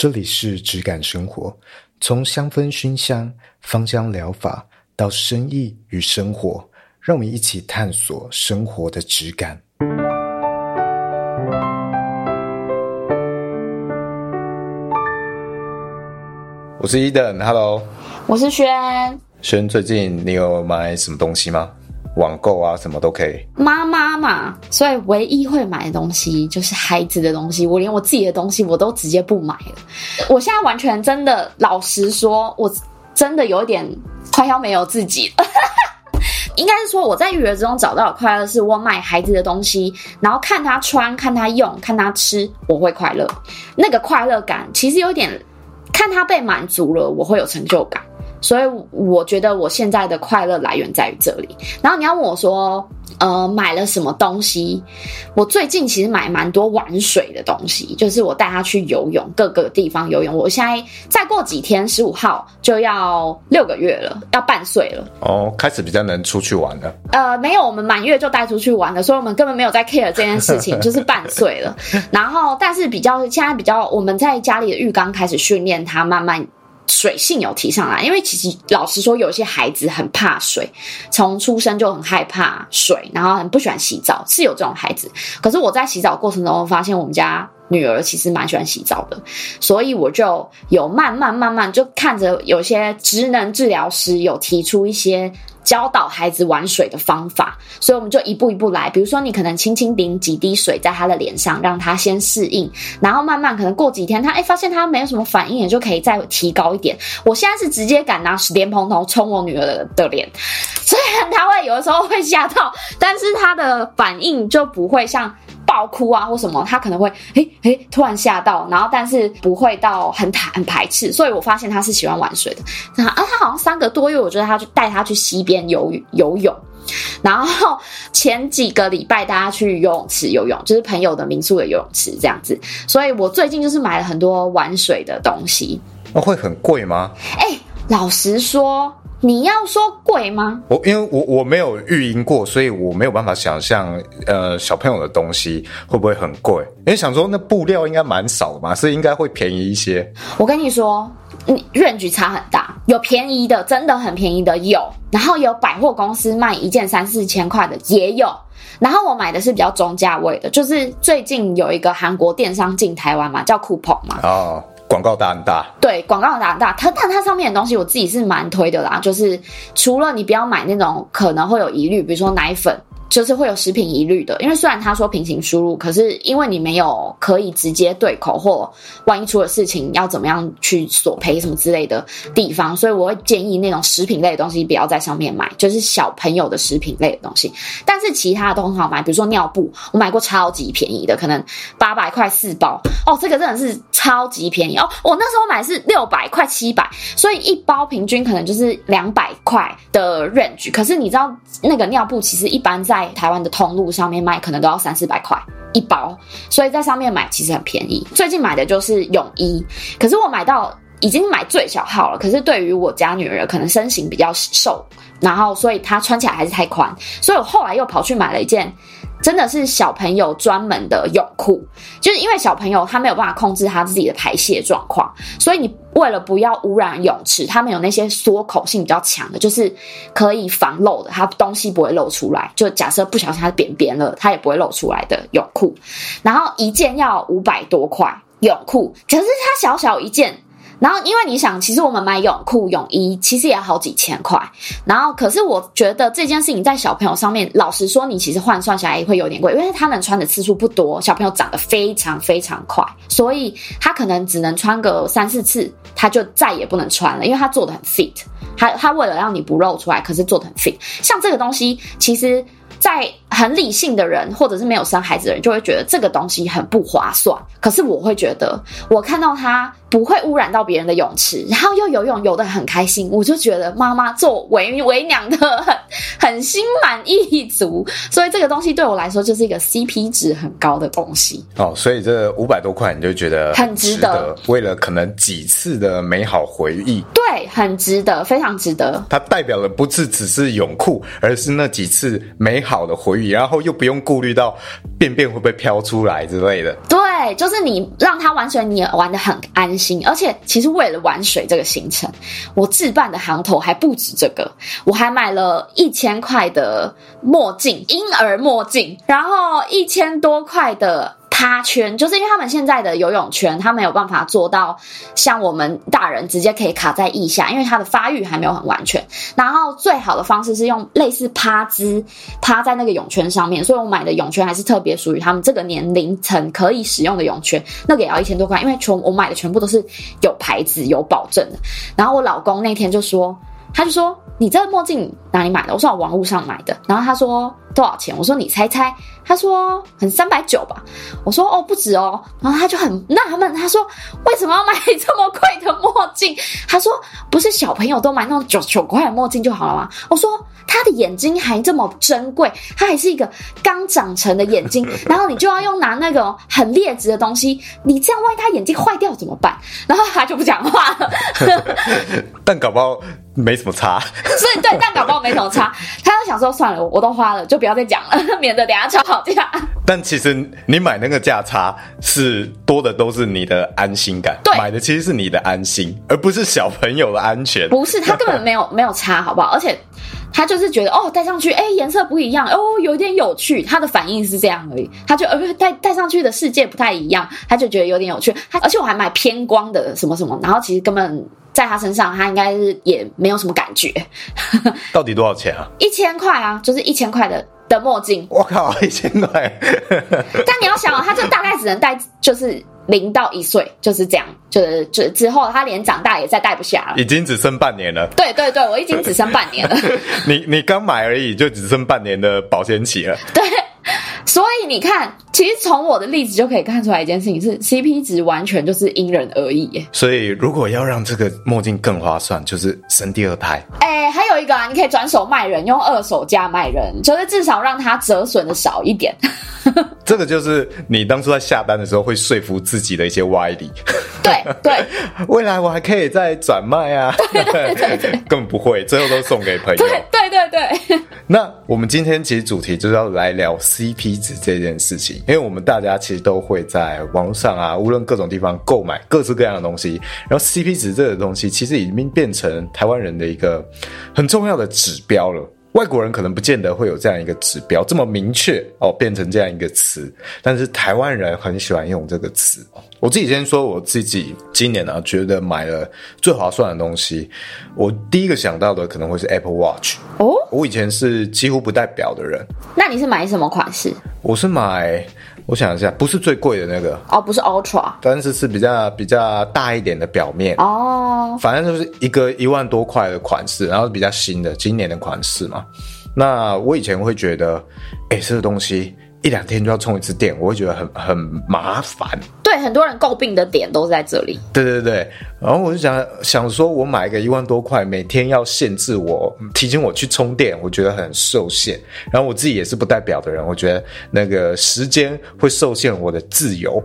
这里是质感生活，从香氛熏香、芳香疗法到生意与生活，让我们一起探索生活的质感。我是 Eden，Hello，我是轩。轩，最近你有买什么东西吗？网购啊，什么都可以。妈妈嘛，所以唯一会买的东西就是孩子的东西。我连我自己的东西我都直接不买了。我现在完全真的，老实说，我真的有点快要没有自己了。应该是说，我在育儿中找到的快乐，是我买孩子的东西，然后看他穿、看他用、看他吃，我会快乐。那个快乐感其实有点，看他被满足了，我会有成就感。所以我觉得我现在的快乐来源在于这里。然后你要问我说，呃，买了什么东西？我最近其实买蛮多玩水的东西，就是我带他去游泳，各个地方游泳。我现在再过几天，十五号就要六个月了，要半岁了。哦，开始比较能出去玩了。呃，没有，我们满月就带出去玩了，所以我们根本没有在 care 这件事情，就是半岁了。然后，但是比较现在比较，我们在家里的浴缸开始训练他，慢慢。水性有提上来，因为其实老实说，有些孩子很怕水，从出生就很害怕水，然后很不喜欢洗澡，是有这种孩子。可是我在洗澡过程中发现，我们家女儿其实蛮喜欢洗澡的，所以我就有慢慢慢慢就看着有些职能治疗师有提出一些。教导孩子玩水的方法，所以我们就一步一步来。比如说，你可能轻轻淋几滴水在他的脸上，让他先适应，然后慢慢可能过几天，他哎发现他没有什么反应，也就可以再提高一点。我现在是直接敢拿莲蓬头冲我女儿的脸，虽然他会有的时候会吓到，但是他的反应就不会像。爆哭啊或什么，他可能会诶诶突然吓到，然后但是不会到很坦很排斥，所以我发现他是喜欢玩水的。啊，他好像三个多月，我觉得他就带他去溪边游游泳，然后前几个礼拜大家去游泳池游泳，就是朋友的民宿的游泳池这样子。所以我最近就是买了很多玩水的东西。那会很贵吗？诶，老实说。你要说贵吗？我因为我我没有育婴过，所以我没有办法想象，呃，小朋友的东西会不会很贵？因为想说那布料应该蛮少的嘛，所以应该会便宜一些。我跟你说，你 range 差很大，有便宜的，真的很便宜的有，然后有百货公司卖一件三四千块的也有，然后我买的是比较中价位的，就是最近有一个韩国电商进台湾嘛，叫酷澎嘛。哦。广告打很大，对，广告打很大。它但它上面的东西，我自己是蛮推的啦。就是除了你不要买那种可能会有疑虑，比如说奶粉。就是会有食品疑虑的，因为虽然他说平行输入，可是因为你没有可以直接对口，或万一出了事情要怎么样去索赔什么之类的地方，所以我会建议那种食品类的东西不要在上面买，就是小朋友的食品类的东西。但是其他的都很好买，比如说尿布，我买过超级便宜的，可能八百块四包哦，这个真的是超级便宜哦。我那时候买是六百块七百，所以一包平均可能就是两百块的 range。可是你知道那个尿布其实一般在在台湾的通路上面卖，可能都要三四百块一包，所以在上面买其实很便宜。最近买的就是泳衣，可是我买到已经买最小号了。可是对于我家女儿，可能身形比较瘦，然后所以她穿起来还是太宽，所以我后来又跑去买了一件。真的是小朋友专门的泳裤，就是因为小朋友他没有办法控制他自己的排泄状况，所以你为了不要污染泳池，他们有那些缩口性比较强的，就是可以防漏的，它东西不会漏出来。就假设不小心它扁扁了，它也不会漏出来的泳裤。然后一件要五百多块泳裤，可是它小小一件。然后，因为你想，其实我们买泳裤、泳衣，其实也好几千块。然后，可是我觉得这件事情在小朋友上面，老实说，你其实换算下来也会有点贵，因为他们穿的次数不多，小朋友长得非常非常快，所以他可能只能穿个三四次，他就再也不能穿了，因为他做的很 fit。他他为了让你不露出来，可是做的很 fit。像这个东西，其实。在很理性的人，或者是没有生孩子的人，就会觉得这个东西很不划算。可是我会觉得，我看到它不会污染到别人的泳池，然后又游泳游得很开心，我就觉得妈妈做为为娘的很很心满意足。所以这个东西对我来说就是一个 CP 值很高的东西。哦，所以这五百多块你就觉得很值得，为了可能几次的美好回忆，对，很值得，非常常值得。它代表的不是只是泳裤，而是那几次美好的回忆，然后又不用顾虑到便便会不会飘出来之类的。对，就是你让他玩水，你也玩的很安心。而且，其实为了玩水这个行程，我置办的行头还不止这个，我还买了一千块的墨镜，婴儿墨镜，然后一千多块的。趴圈，就是因为他们现在的游泳圈，他没有办法做到像我们大人直接可以卡在腋下，因为他的发育还没有很完全。然后最好的方式是用类似趴姿趴在那个泳圈上面，所以我买的泳圈还是特别属于他们这个年龄层可以使用的泳圈，那个也要一千多块，因为全我买的全部都是有牌子有保证的。然后我老公那天就说，他就说。你这个墨镜哪里买的？我说我网络上买的。然后他说多少钱？我说你猜猜。他说很三百九吧。我说哦不止哦。然后他就很纳闷，他说为什么要买这么贵的墨镜？他说不是小朋友都买那种九九块的墨镜就好了吗？我说他的眼睛还这么珍贵，他还是一个刚长成的眼睛，然后你就要用拿那个很劣质的东西，你这样万一他眼睛坏掉怎么办？然后他就不讲话了。但搞不好。没什么差，所以对，但搞不好没什么差。他就想说，算了，我都花了，就不要再讲了，免得等下吵架。但其实你买那个价差是多的，都是你的安心感。对，买的其实是你的安心，而不是小朋友的安全。不是，他根本没有 没有差，好不好？而且他就是觉得哦，戴上去，哎，颜色不一样，哦，有点有趣。他的反应是这样而已。他就呃，戴戴上去的世界不太一样，他就觉得有点有趣。他而且我还买偏光的什么什么，然后其实根本。在他身上，他应该是也没有什么感觉。到底多少钱啊？一千块啊，就是一千块的的墨镜。我靠，一千块！但你要想啊，他就大概只能戴，就是零到一岁，就是这样，就是就之后他连长大也再戴不下了。已经只剩半年了。对对对，我已经只剩半年了。你你刚买而已，就只剩半年的保鲜期了。对。所以你看，其实从我的例子就可以看出来一件事情是，CP 值完全就是因人而异耶。所以如果要让这个墨镜更划算，就是生第二胎。哎、欸，还有一个啊，你可以转手卖人，用二手价卖人，就是至少让它折损的少一点。这个就是你当初在下单的时候会说服自己的一些歪理。对对，未来我还可以再转卖啊。对对对对，根本不会，最后都送给朋友。对对对对。那我们今天其实主题就是要来聊 CP 值这件事情，因为我们大家其实都会在网络上啊，无论各种地方购买各式各样的东西，然后 CP 值这个东西其实已经变成台湾人的一个很重要的指标了。外国人可能不见得会有这样一个指标这么明确哦，变成这样一个词，但是台湾人很喜欢用这个词。我自己先说我自己今年呢、啊，觉得买了最划算的东西，我第一个想到的可能会是 Apple Watch 哦。我以前是几乎不戴表的人，那你是买什么款式？我是买。我想一下，不是最贵的那个哦，不是 Ultra，但是是比较比较大一点的表面哦，反正就是一个一万多块的款式，然后比较新的今年的款式嘛。那我以前会觉得，哎、欸，这个东西。一两天就要充一次电，我会觉得很很麻烦。对，很多人诟病的点都在这里。对对对，然后我就想想说，我买个一万多块，每天要限制我提醒我去充电，我觉得很受限。然后我自己也是不戴表的人，我觉得那个时间会受限我的自由，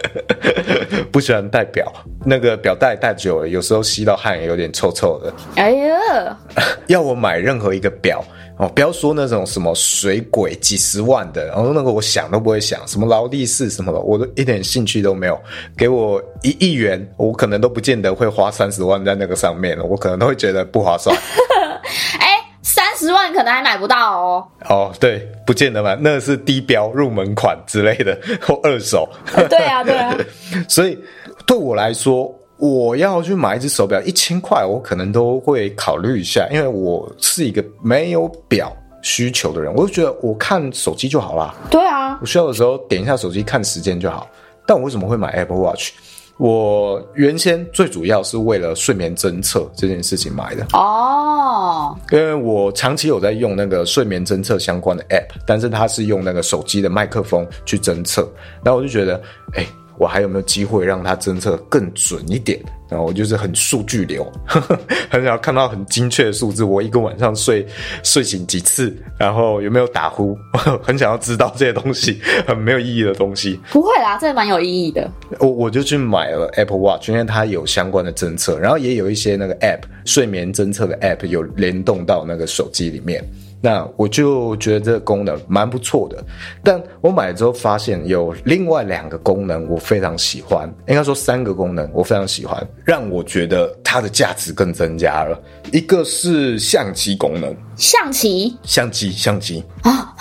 不喜欢戴表。那个表带戴久了，有时候吸到汗也有点臭臭的。哎呀，要我买任何一个表。哦，不要说那种什么水鬼几十万的，然后那个我想都不会想，什么劳力士什么的，我都一点兴趣都没有。给我一亿元，我可能都不见得会花三十万在那个上面了，我可能都会觉得不划算。哎、欸，三十万可能还买不到哦。哦，对，不见得买，那个是低标入门款之类的或二手。对啊，对啊。所以对我来说。我要去买一只手表，一千块，我可能都会考虑一下，因为我是一个没有表需求的人，我就觉得我看手机就好啦。对啊，我需要的时候点一下手机看时间就好。但我为什么会买 Apple Watch？我原先最主要是为了睡眠侦测这件事情买的哦，因为我长期有在用那个睡眠侦测相关的 App，但是它是用那个手机的麦克风去侦测，然后我就觉得，哎。我还有没有机会让它侦测更准一点？然后我就是很数据流，呵 呵很想要看到很精确的数字。我一个晚上睡睡醒几次，然后有没有打呼，很想要知道这些东西，很没有意义的东西。不会啦，这蛮有意义的。我我就去买了 Apple Watch，因为它有相关的侦测，然后也有一些那个 App 睡眠侦测的 App 有联动到那个手机里面。那我就觉得这个功能蛮不错的，但我买了之后发现有另外两个功能我非常喜欢，应该说三个功能我非常喜欢，让我觉得它的价值更增加了。一个是相机功能，象棋，相机，相机啊！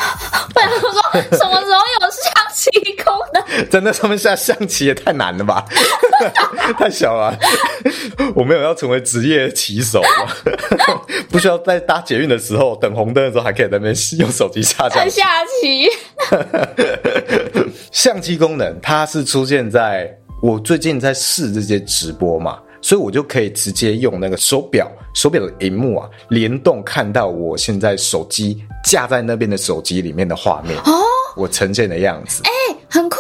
不然说什么时候有相机功能？在那上面下象棋也太难了吧？太小了，我没有要成为职业棋手，不需要在搭捷运的时候等红灯的时候还可以在那边用手机下象下棋。相机功能它是出现在我最近在试这些直播嘛，所以我就可以直接用那个手表手表的荧幕啊联动看到我现在手机架在那边的手机里面的画面哦，我呈现的样子。欸很酷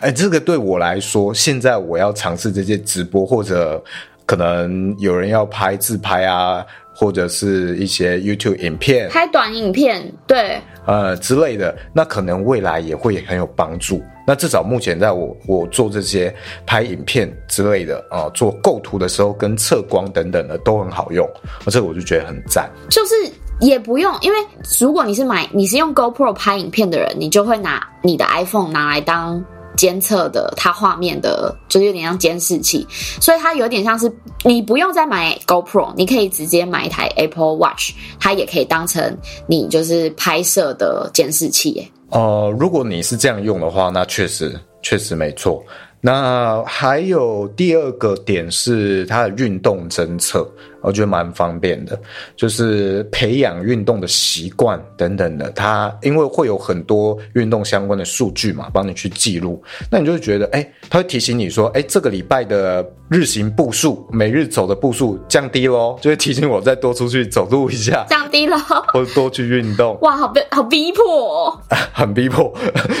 哎！这个对我来说，现在我要尝试这些直播，或者可能有人要拍自拍啊，或者是一些 YouTube 影片，拍短影片，对，呃之类的，那可能未来也会很有帮助。那至少目前在我我做这些拍影片之类的啊、呃，做构图的时候跟测光等等的都很好用，而这个我就觉得很赞，就是。也不用，因为如果你是买你是用 GoPro 拍影片的人，你就会拿你的 iPhone 拿来当监测的它画面的，就是有点像监视器，所以它有点像是你不用再买 GoPro，你可以直接买一台 Apple Watch，它也可以当成你就是拍摄的监视器耶。呃，如果你是这样用的话，那确实确实没错。那还有第二个点是它的运动侦测，我觉得蛮方便的，就是培养运动的习惯等等的。它因为会有很多运动相关的数据嘛，帮你去记录，那你就会觉得，哎、欸，它会提醒你说，哎、欸，这个礼拜的日行步数，每日走的步数降低喽，就会提醒我再多出去走路一下，降低了，或者多去运动。哇，好逼，好逼迫哦，很逼迫。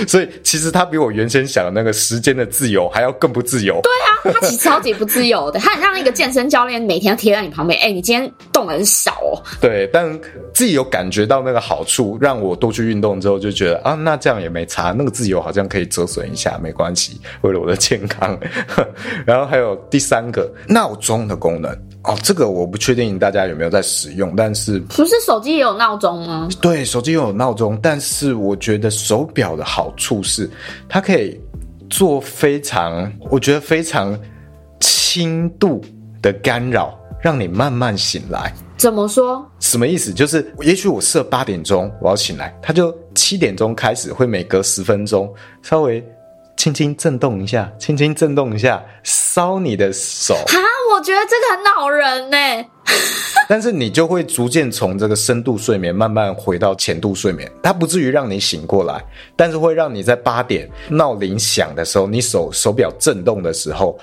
所以其实它比我原先想的那个时间的自由。还要更不自由。对啊，他其实超级不自由的，他很像一个健身教练，每天贴在你旁边。哎、你今天动很少哦。对，但自己有感觉到那个好处，让我多去运动之后，就觉得啊，那这样也没差。那个自由好像可以折损一下，没关系，为了我的健康。然后还有第三个闹钟的功能哦，这个我不确定大家有没有在使用，但是不是手机也有闹钟吗？对，手机也有闹钟，但是我觉得手表的好处是它可以。做非常，我觉得非常轻度的干扰，让你慢慢醒来。怎么说？什么意思？就是也许我设八点钟我要醒来，它就七点钟开始，会每隔十分钟稍微轻轻震动一下，轻轻震动一下，烧你的手。哈，我觉得这个很恼人呢。但是你就会逐渐从这个深度睡眠慢慢回到浅度睡眠，它不至于让你醒过来，但是会让你在八点闹铃响的时候，你手手表震动的时候，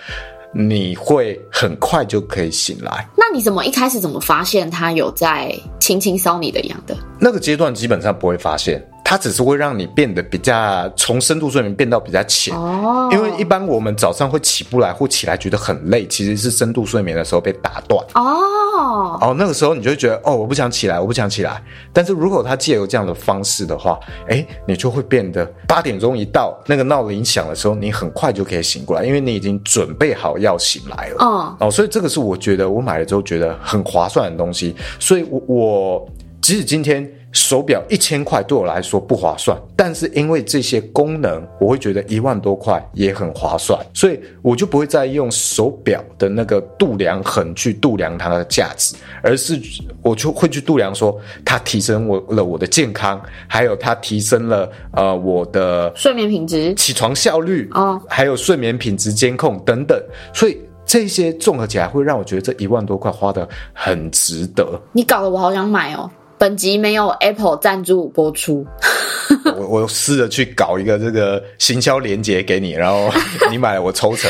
你会很快就可以醒来。那你怎么一开始怎么发现他有在轻轻搔你的痒的？那个阶段基本上不会发现。它只是会让你变得比较从深度睡眠变到比较浅。哦，因为一般我们早上会起不来或起来觉得很累，其实是深度睡眠的时候被打断。哦。哦，那个时候你就会觉得哦，我不想起来，我不想起来。但是如果它借由这样的方式的话，哎，你就会变得八点钟一到，那个闹铃响的时候，你很快就可以醒过来，因为你已经准备好要醒来了。哦哦，所以这个是我觉得我买了之后觉得很划算的东西，所以我我即使今天。手表一千块对我来说不划算，但是因为这些功能，我会觉得一万多块也很划算，所以我就不会再用手表的那个度量衡去度量它的价值，而是我就会去度量说它提升我了我的健康，还有它提升了呃我的睡眠品质、起床效率啊，还有睡眠品质监控等等，所以这些综合起来会让我觉得这一万多块花的很值得。你搞得我好想买哦。本集没有 Apple 赞助播出。我我试着去搞一个这个行销连接给你，然后 你买我抽成。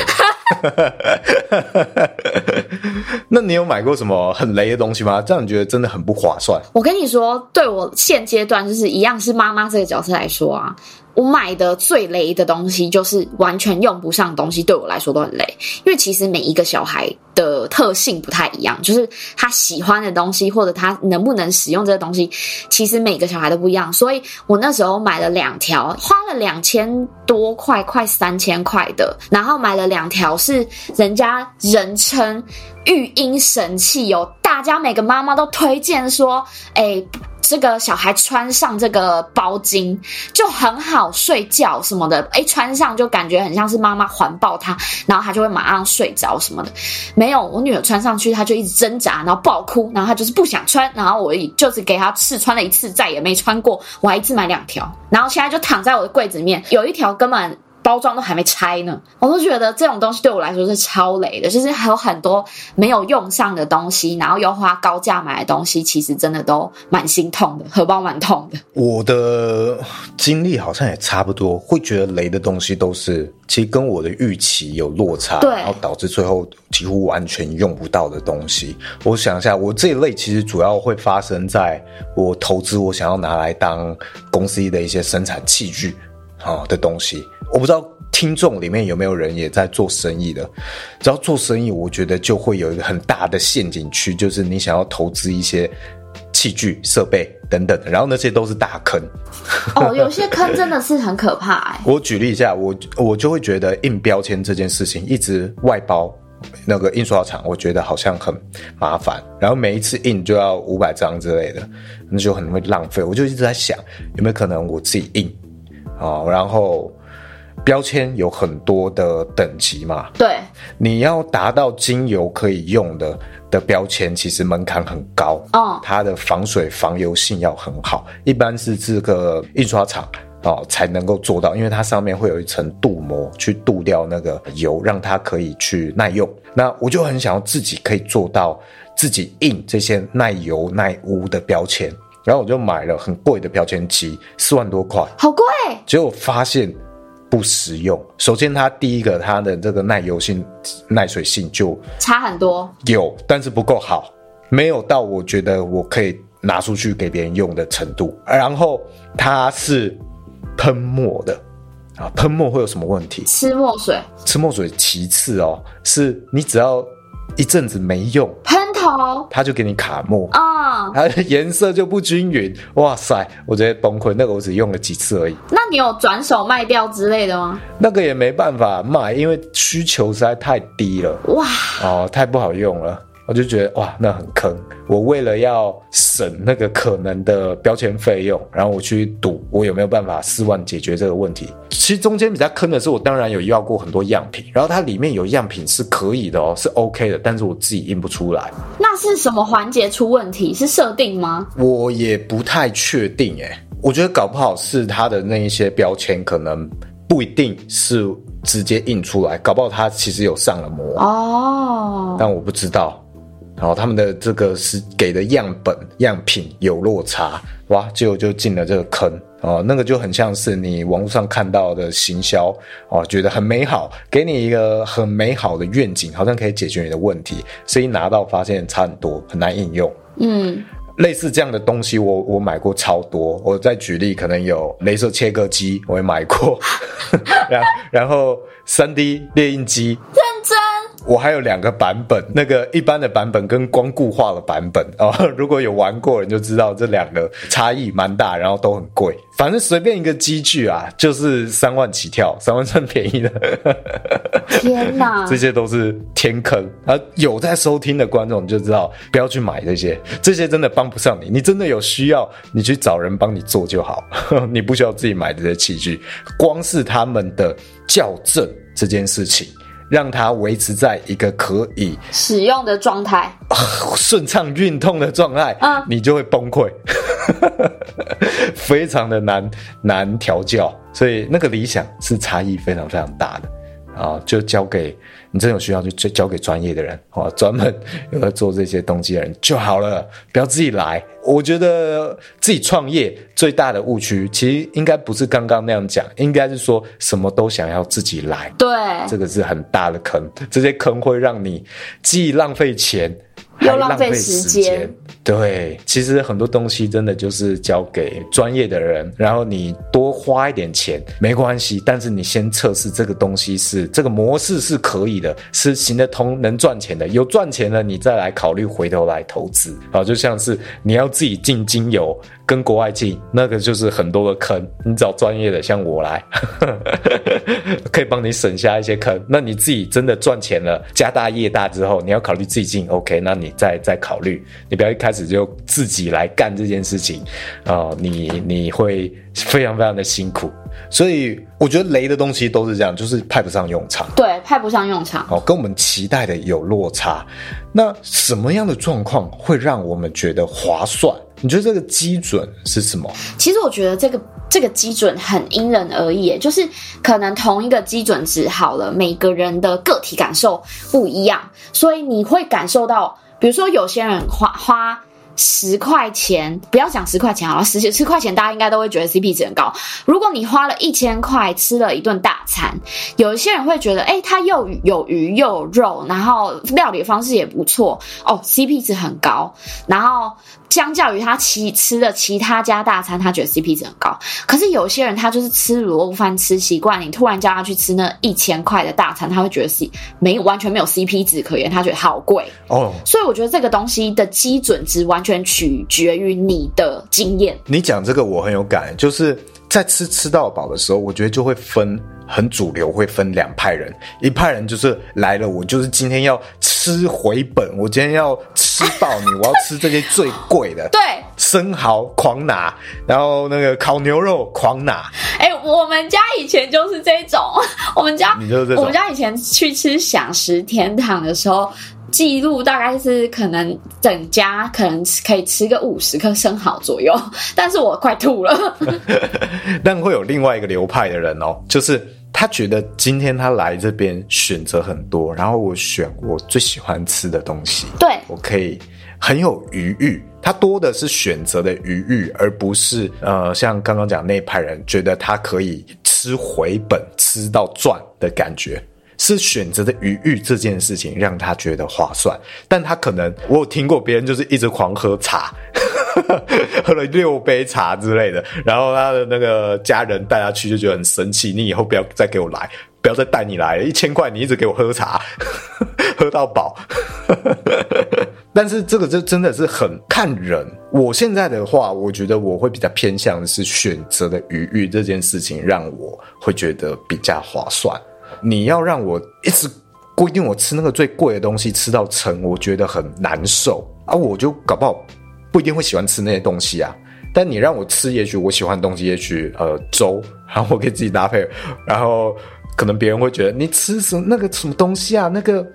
那你有买过什么很雷的东西吗？这样你觉得真的很不划算。我跟你说，对我现阶段就是一样是妈妈这个角色来说啊。我买的最雷的东西就是完全用不上的东西，对我来说都很雷。因为其实每一个小孩的特性不太一样，就是他喜欢的东西或者他能不能使用这个东西，其实每个小孩都不一样。所以我那时候买了两条，花了两千多块，快三千块的，然后买了两条是人家人称育婴神器哦，大家每个妈妈都推荐说，哎。这个小孩穿上这个包巾就很好睡觉什么的，诶，穿上就感觉很像是妈妈环抱他，然后他就会马上睡着什么的。没有，我女儿穿上去，她就一直挣扎，然后爆哭，然后她就是不想穿，然后我就是给她试穿了一次，再也没穿过。我还一次买两条，然后现在就躺在我的柜子里面，有一条根本。包装都还没拆呢，我都觉得这种东西对我来说是超雷的。就是还有很多没有用上的东西，然后又花高价买的东西，其实真的都蛮心痛的，荷包蛮痛的。我的经历好像也差不多，会觉得雷的东西都是其实跟我的预期有落差，然后导致最后几乎完全用不到的东西。我想一下，我这一类其实主要会发生在我投资，我想要拿来当公司的一些生产器具啊的东西。我不知道听众里面有没有人也在做生意的，只要做生意，我觉得就会有一个很大的陷阱区，就是你想要投资一些器具、设备等等的，然后那些都是大坑。哦，有些坑真的是很可怕哎。我举例一下，我我就会觉得印标签这件事情一直外包那个印刷厂，我觉得好像很麻烦，然后每一次印就要五百张之类的，那就很会浪费。我就一直在想，有没有可能我自己印啊，然后。标签有很多的等级嘛？对，你要达到精油可以用的的标签，其实门槛很高。哦，它的防水防油性要很好，一般是这个印刷厂哦才能够做到，因为它上面会有一层镀膜去镀掉那个油，让它可以去耐用。那我就很想要自己可以做到自己印这些耐油耐污的标签，然后我就买了很贵的标签机，四万多块，好贵。结果发现。不实用。首先，它第一个，它的这个耐油性、耐水性就差很多，有，但是不够好，没有到我觉得我可以拿出去给别人用的程度。然后它是喷墨的啊，喷墨会有什么问题？吃墨水，吃墨水。其次哦，是你只要一阵子没用，喷头，它就给你卡墨啊。它的颜色就不均匀，哇塞，我直接崩溃。那个我只用了几次而已。那你有转手卖掉之类的吗？那个也没办法卖，因为需求实在太低了。哇，哦，太不好用了。我就觉得哇，那很坑。我为了要省那个可能的标签费用，然后我去赌我有没有办法四万解决这个问题。其实中间比较坑的是，我当然有要过很多样品，然后它里面有样品是可以的哦，是 OK 的，但是我自己印不出来。那是什么环节出问题？是设定吗？我也不太确定诶。我觉得搞不好是它的那一些标签可能不一定是直接印出来，搞不好它其实有上了膜哦，但我不知道。然后他们的这个是给的样本样品有落差，哇，结果就进了这个坑哦。那个就很像是你网络上看到的行销哦，觉得很美好，给你一个很美好的愿景，好像可以解决你的问题，所以拿到发现差很多，很难应用。嗯，类似这样的东西我，我我买过超多。我再举例，可能有镭射切割机，我也买过，然后然后三 D 列印机。我还有两个版本，那个一般的版本跟光固化的版本 哦。如果有玩过，你就知道这两个差异蛮大，然后都很贵。反正随便一个机具啊，就是三万起跳，三万算便宜的。天哪，这些都是天坑啊！有在收听的观众就知道，不要去买这些，这些真的帮不上你。你真的有需要，你去找人帮你做就好，你不需要自己买这些器具。光是他们的校正这件事情。让它维持在一个可以使用的状态，顺畅运动的状态，啊，你就会崩溃，非常的难难调教，所以那个理想是差异非常非常大的。啊，就交给你真有需要就就交给专业的人啊，专门有在做这些东西的人就好了，不要自己来。我觉得自己创业最大的误区，其实应该不是刚刚那样讲，应该是说什么都想要自己来。对，这个是很大的坑，这些坑会让你既浪费钱。又浪费时间，对，其实很多东西真的就是交给专业的人，然后你多花一点钱没关系，但是你先测试这个东西是这个模式是可以的，是行得通，能赚钱的，有赚钱了，你再来考虑回头来投资啊，就像是你要自己进精油。跟国外进，那个就是很多的坑。你找专业的，像我来，可以帮你省下一些坑。那你自己真的赚钱了，家大业大之后，你要考虑自己进，OK？那你再再考虑，你不要一开始就自己来干这件事情啊、呃，你你会非常非常的辛苦。所以我觉得雷的东西都是这样，就是派不上用场。对，派不上用场。哦，跟我们期待的有落差。那什么样的状况会让我们觉得划算？你觉得这个基准是什么？其实我觉得这个这个基准很因人而异，就是可能同一个基准值好了，每个人的个体感受不一样，所以你会感受到，比如说有些人花花。十块钱，不要讲十块钱好了，十十块钱大家应该都会觉得 CP 值很高。如果你花了一千块吃了一顿大餐，有一些人会觉得，哎、它又有鱼又有肉，然后料理方式也不错，哦，CP 值很高。然后相较于他其吃的其他家大餐，他觉得 CP 值很高。可是有些人他就是吃卤肉饭吃习惯，你突然叫他去吃那一千块的大餐，他会觉得 C 没完全没有 CP 值可言，他觉得好贵哦。所以我觉得这个东西的基准值完。完全取决于你的经验。你讲这个我很有感，就是在吃吃到饱的时候，我觉得就会分很主流，会分两派人。一派人就是来了，我就是今天要吃回本，我今天要吃到你，我要吃这些最贵的，对，生蚝狂拿，然后那个烤牛肉狂拿。哎、欸，我们家以前就是这种，我们家你就是这种，我们家以前去吃享食天堂的时候。记录大概是可能整家可能可以吃个五十颗生蚝左右，但是我快吐了。但会有另外一个流派的人哦，就是他觉得今天他来这边选择很多，然后我选我最喜欢吃的东西，对，我可以很有余裕。他多的是选择的余裕，而不是呃像刚刚讲那派人觉得他可以吃回本、吃到赚的感觉。是选择的余裕这件事情让他觉得划算，但他可能我有听过别人就是一直狂喝茶，喝了六杯茶之类的，然后他的那个家人带他去就觉得很生气，你以后不要再给我来，不要再带你来，一千块你一直给我喝茶，喝到饱。但是这个就真的是很看人。我现在的话，我觉得我会比较偏向的是选择的余裕这件事情，让我会觉得比较划算。你要让我一直规定我吃那个最贵的东西吃到撑，我觉得很难受啊！我就搞不好不一定会喜欢吃那些东西啊。但你让我吃，也许我喜欢东西，也许呃粥，然后我可以自己搭配，然后可能别人会觉得你吃什么那个什么东西啊？那个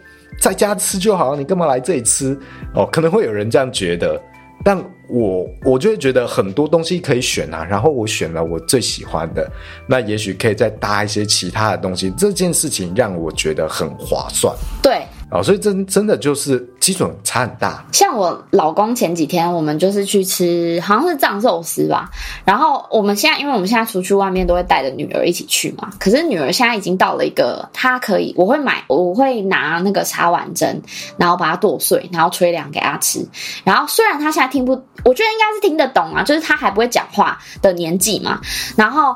在家吃就好，你干嘛来这里吃？哦，可能会有人这样觉得。但我我就会觉得很多东西可以选啊，然后我选了我最喜欢的，那也许可以再搭一些其他的东西，这件事情让我觉得很划算。对。哦，所以真真的就是基准差很大。像我老公前几天，我们就是去吃，好像是藏寿司吧。然后我们现在，因为我们现在出去外面都会带着女儿一起去嘛。可是女儿现在已经到了一个，她可以，我会买，我会拿那个茶碗蒸，然后把它剁碎，然后吹凉给她吃。然后虽然她现在听不，我觉得应该是听得懂啊，就是她还不会讲话的年纪嘛。然后。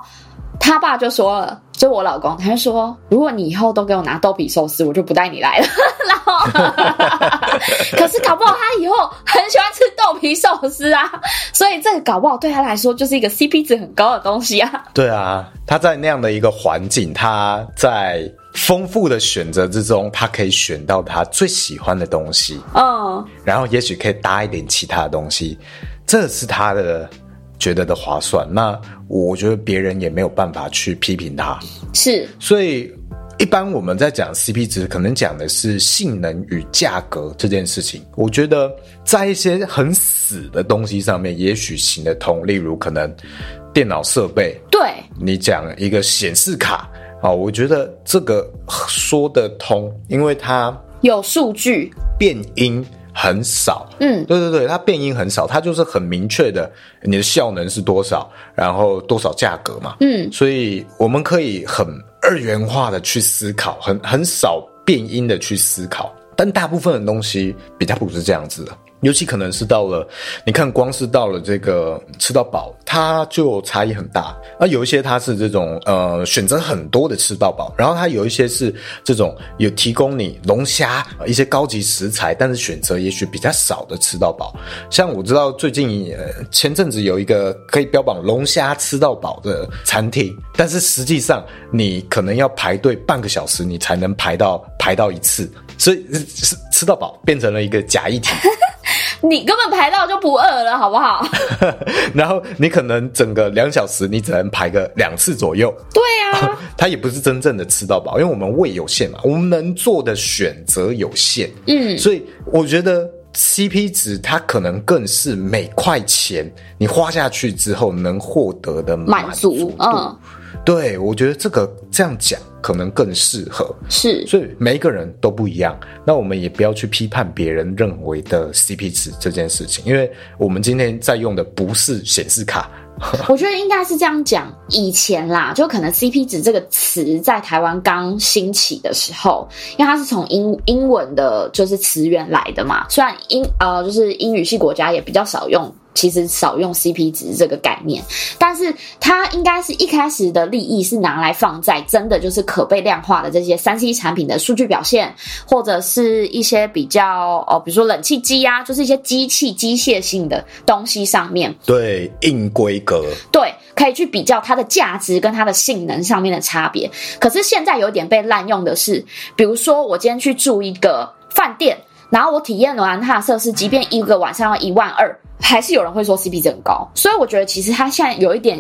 他爸就说了，就我老公，他就说，如果你以后都给我拿豆皮寿司，我就不带你来了。然后，可是搞不好他以后很喜欢吃豆皮寿司啊，所以这个搞不好对他来说就是一个 CP 值很高的东西啊。对啊，他在那样的一个环境，他在丰富的选择之中，他可以选到他最喜欢的东西。嗯，然后也许可以搭一点其他的东西，这是他的。觉得的划算，那我觉得别人也没有办法去批评他，是，所以一般我们在讲 CP 值，可能讲的是性能与价格这件事情。我觉得在一些很死的东西上面，也许行得通，例如可能电脑设备，对，你讲一个显示卡哦，我觉得这个说得通，因为它有数据，变因很少。嗯，对对对，它变音很少，它就是很明确的，你的效能是多少，然后多少价格嘛。嗯，所以我们可以很二元化的去思考，很很少变音的去思考，但大部分的东西比较不是这样子的。尤其可能是到了，你看，光是到了这个吃到饱，它就差异很大。而有一些它是这种呃选择很多的吃到饱，然后它有一些是这种有提供你龙虾一些高级食材，但是选择也许比较少的吃到饱。像我知道最近前阵子有一个可以标榜龙虾吃到饱的餐厅，但是实际上你可能要排队半个小时，你才能排到排到一次，所以吃吃到饱变成了一个假议题。你根本排到就不饿了，好不好？然后你可能整个两小时，你只能排个两次左右。对啊，它也不是真正的吃到饱，因为我们胃有限嘛，我们能做的选择有限。嗯，所以我觉得 CP 值它可能更是每块钱你花下去之后能获得的满足。嗯。对，我觉得这个这样讲可能更适合，是，所以每一个人都不一样，那我们也不要去批判别人认为的 CP 值这件事情，因为我们今天在用的不是显示卡。我觉得应该是这样讲，以前啦，就可能 CP 值这个词在台湾刚兴起的时候，因为它是从英英文的就是词源来的嘛，虽然英呃就是英语系国家也比较少用。其实少用 CP 值这个概念，但是它应该是一开始的利益是拿来放在真的就是可被量化的这些三 C 产品的数据表现，或者是一些比较哦，比如说冷气机啊，就是一些机器机械性的东西上面。对，硬规格。对，可以去比较它的价值跟它的性能上面的差别。可是现在有点被滥用的是，比如说我今天去住一个饭店，然后我体验完它的设施，即便一个晚上要一万二。还是有人会说 CP 值很高，所以我觉得其实它现在有一点，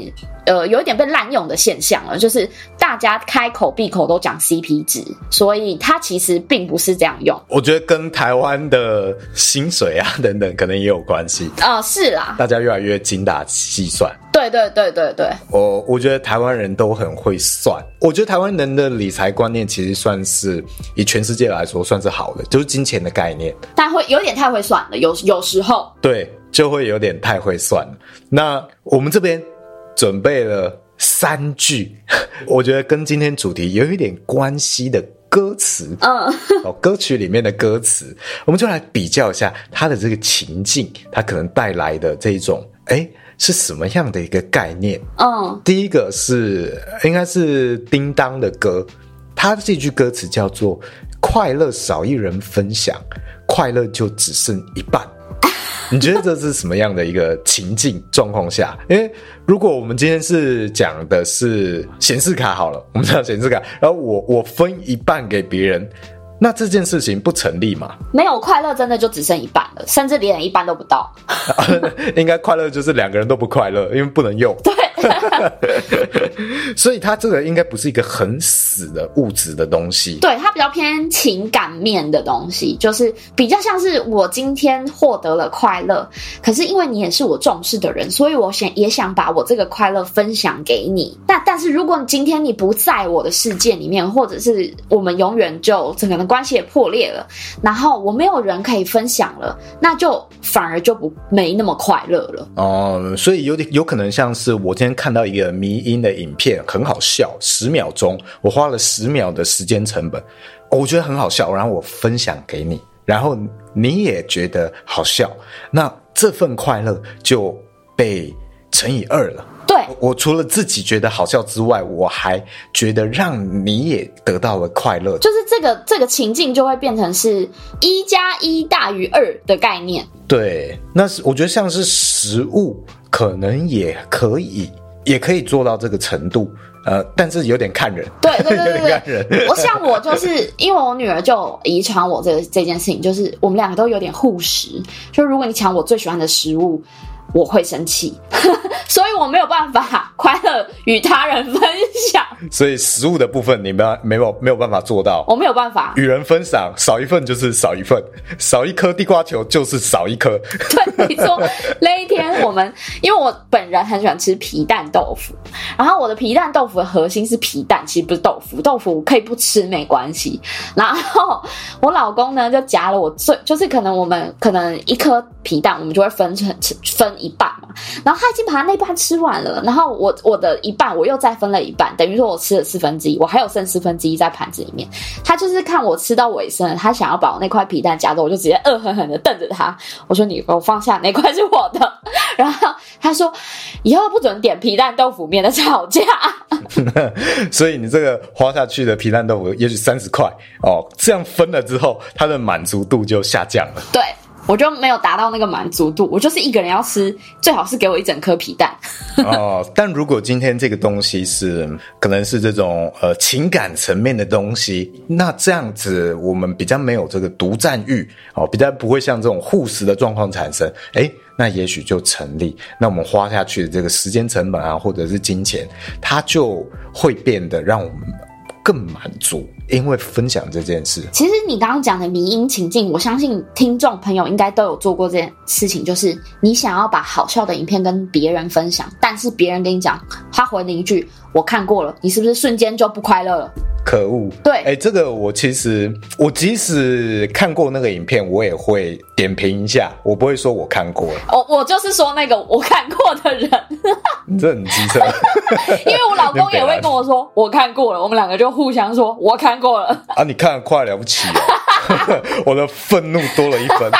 呃，有一点被滥用的现象了，就是大家开口闭口都讲 CP 值，所以它其实并不是这样用。我觉得跟台湾的薪水啊等等可能也有关系。啊、呃，是啦，大家越来越精打细算。对对对对对，我我觉得台湾人都很会算，我觉得台湾人的理财观念其实算是以全世界来说算是好的，就是金钱的概念。但会有点太会算了，有有时候。对。就会有点太会算了。那我们这边准备了三句，我觉得跟今天主题有一点关系的歌词。嗯，哦，歌曲里面的歌词，我们就来比较一下它的这个情境，它可能带来的这一种，哎，是什么样的一个概念？嗯，第一个是应该是叮当的歌，它这句歌词叫做“快乐少一人分享，快乐就只剩一半”。你觉得这是什么样的一个情境状况下？因为如果我们今天是讲的是显示卡好了，我们讲显示卡，然后我我分一半给别人，那这件事情不成立嘛？没有快乐，真的就只剩一半了，甚至连一半都不到。应该快乐就是两个人都不快乐，因为不能用。对。所以它这个应该不是一个很死的物质的东西，对，它比较偏情感面的东西，就是比较像是我今天获得了快乐，可是因为你也是我重视的人，所以我想也想把我这个快乐分享给你。那但是如果今天你不在我的世界里面，或者是我们永远就整个的关系也破裂了，然后我没有人可以分享了，那就反而就不没那么快乐了。哦，所以有点有可能像是我今天。看到一个迷音的影片，很好笑，十秒钟，我花了十秒的时间成本，我觉得很好笑，然后我分享给你，然后你也觉得好笑，那这份快乐就被乘以二了。对，我除了自己觉得好笑之外，我还觉得让你也得到了快乐，就是这个这个情境就会变成是一加一大于二的概念。对，那是我觉得像是食物，可能也可以。也可以做到这个程度，呃，但是有点看人。对对对对对，看人。我像我就是因为我女儿就遗传我这个这件事情，就是我们两个都有点护食。就如果你抢我最喜欢的食物，我会生气，所以我没有办法快乐与他人分享。所以食物的部分你没没有没有办法做到，我没有办法与人分享，少一份就是少一份，少一颗地瓜球就是少一颗。对，你说那一天我们，因为我本人很喜欢吃皮蛋豆腐，然后我的皮蛋豆腐的核心是皮蛋，其实不是豆腐，豆腐可以不吃没关系。然后我老公呢就夹了我最，就是可能我们可能一颗皮蛋，我们就会分成分。一半嘛，然后他已经把他那半吃完了，然后我我的一半我又再分了一半，等于说我吃了四分之一，我还有剩四分之一在盘子里面。他就是看我吃到尾声，他想要把我那块皮蛋夹走，我就直接恶狠狠的瞪着他，我说：“你给我放下，那块是我的。”然后他说：“以后不准点皮蛋豆腐，免得吵架。”所以你这个花下去的皮蛋豆腐，也许三十块哦，这样分了之后，他的满足度就下降了。对。我就没有达到那个满足度，我就是一个人要吃，最好是给我一整颗皮蛋。哦，但如果今天这个东西是可能是这种呃情感层面的东西，那这样子我们比较没有这个独占欲哦，比较不会像这种互食的状况产生。诶，那也许就成立。那我们花下去的这个时间成本啊，或者是金钱，它就会变得让我们更满足。因为分享这件事，其实你刚刚讲的迷因情境，我相信听众朋友应该都有做过这件事情，就是你想要把好笑的影片跟别人分享，但是别人跟你讲，他回你一句“我看过了”，你是不是瞬间就不快乐了？可恶！对，哎，这个我其实我即使看过那个影片，我也会点评一下，我不会说我看过了。我我就是说那个我看过的人，你 这很机车，因为我老公也会跟我说 我看过了，我们两个就互相说我看过了啊，你看得快了不起哦。我的愤怒多了一分，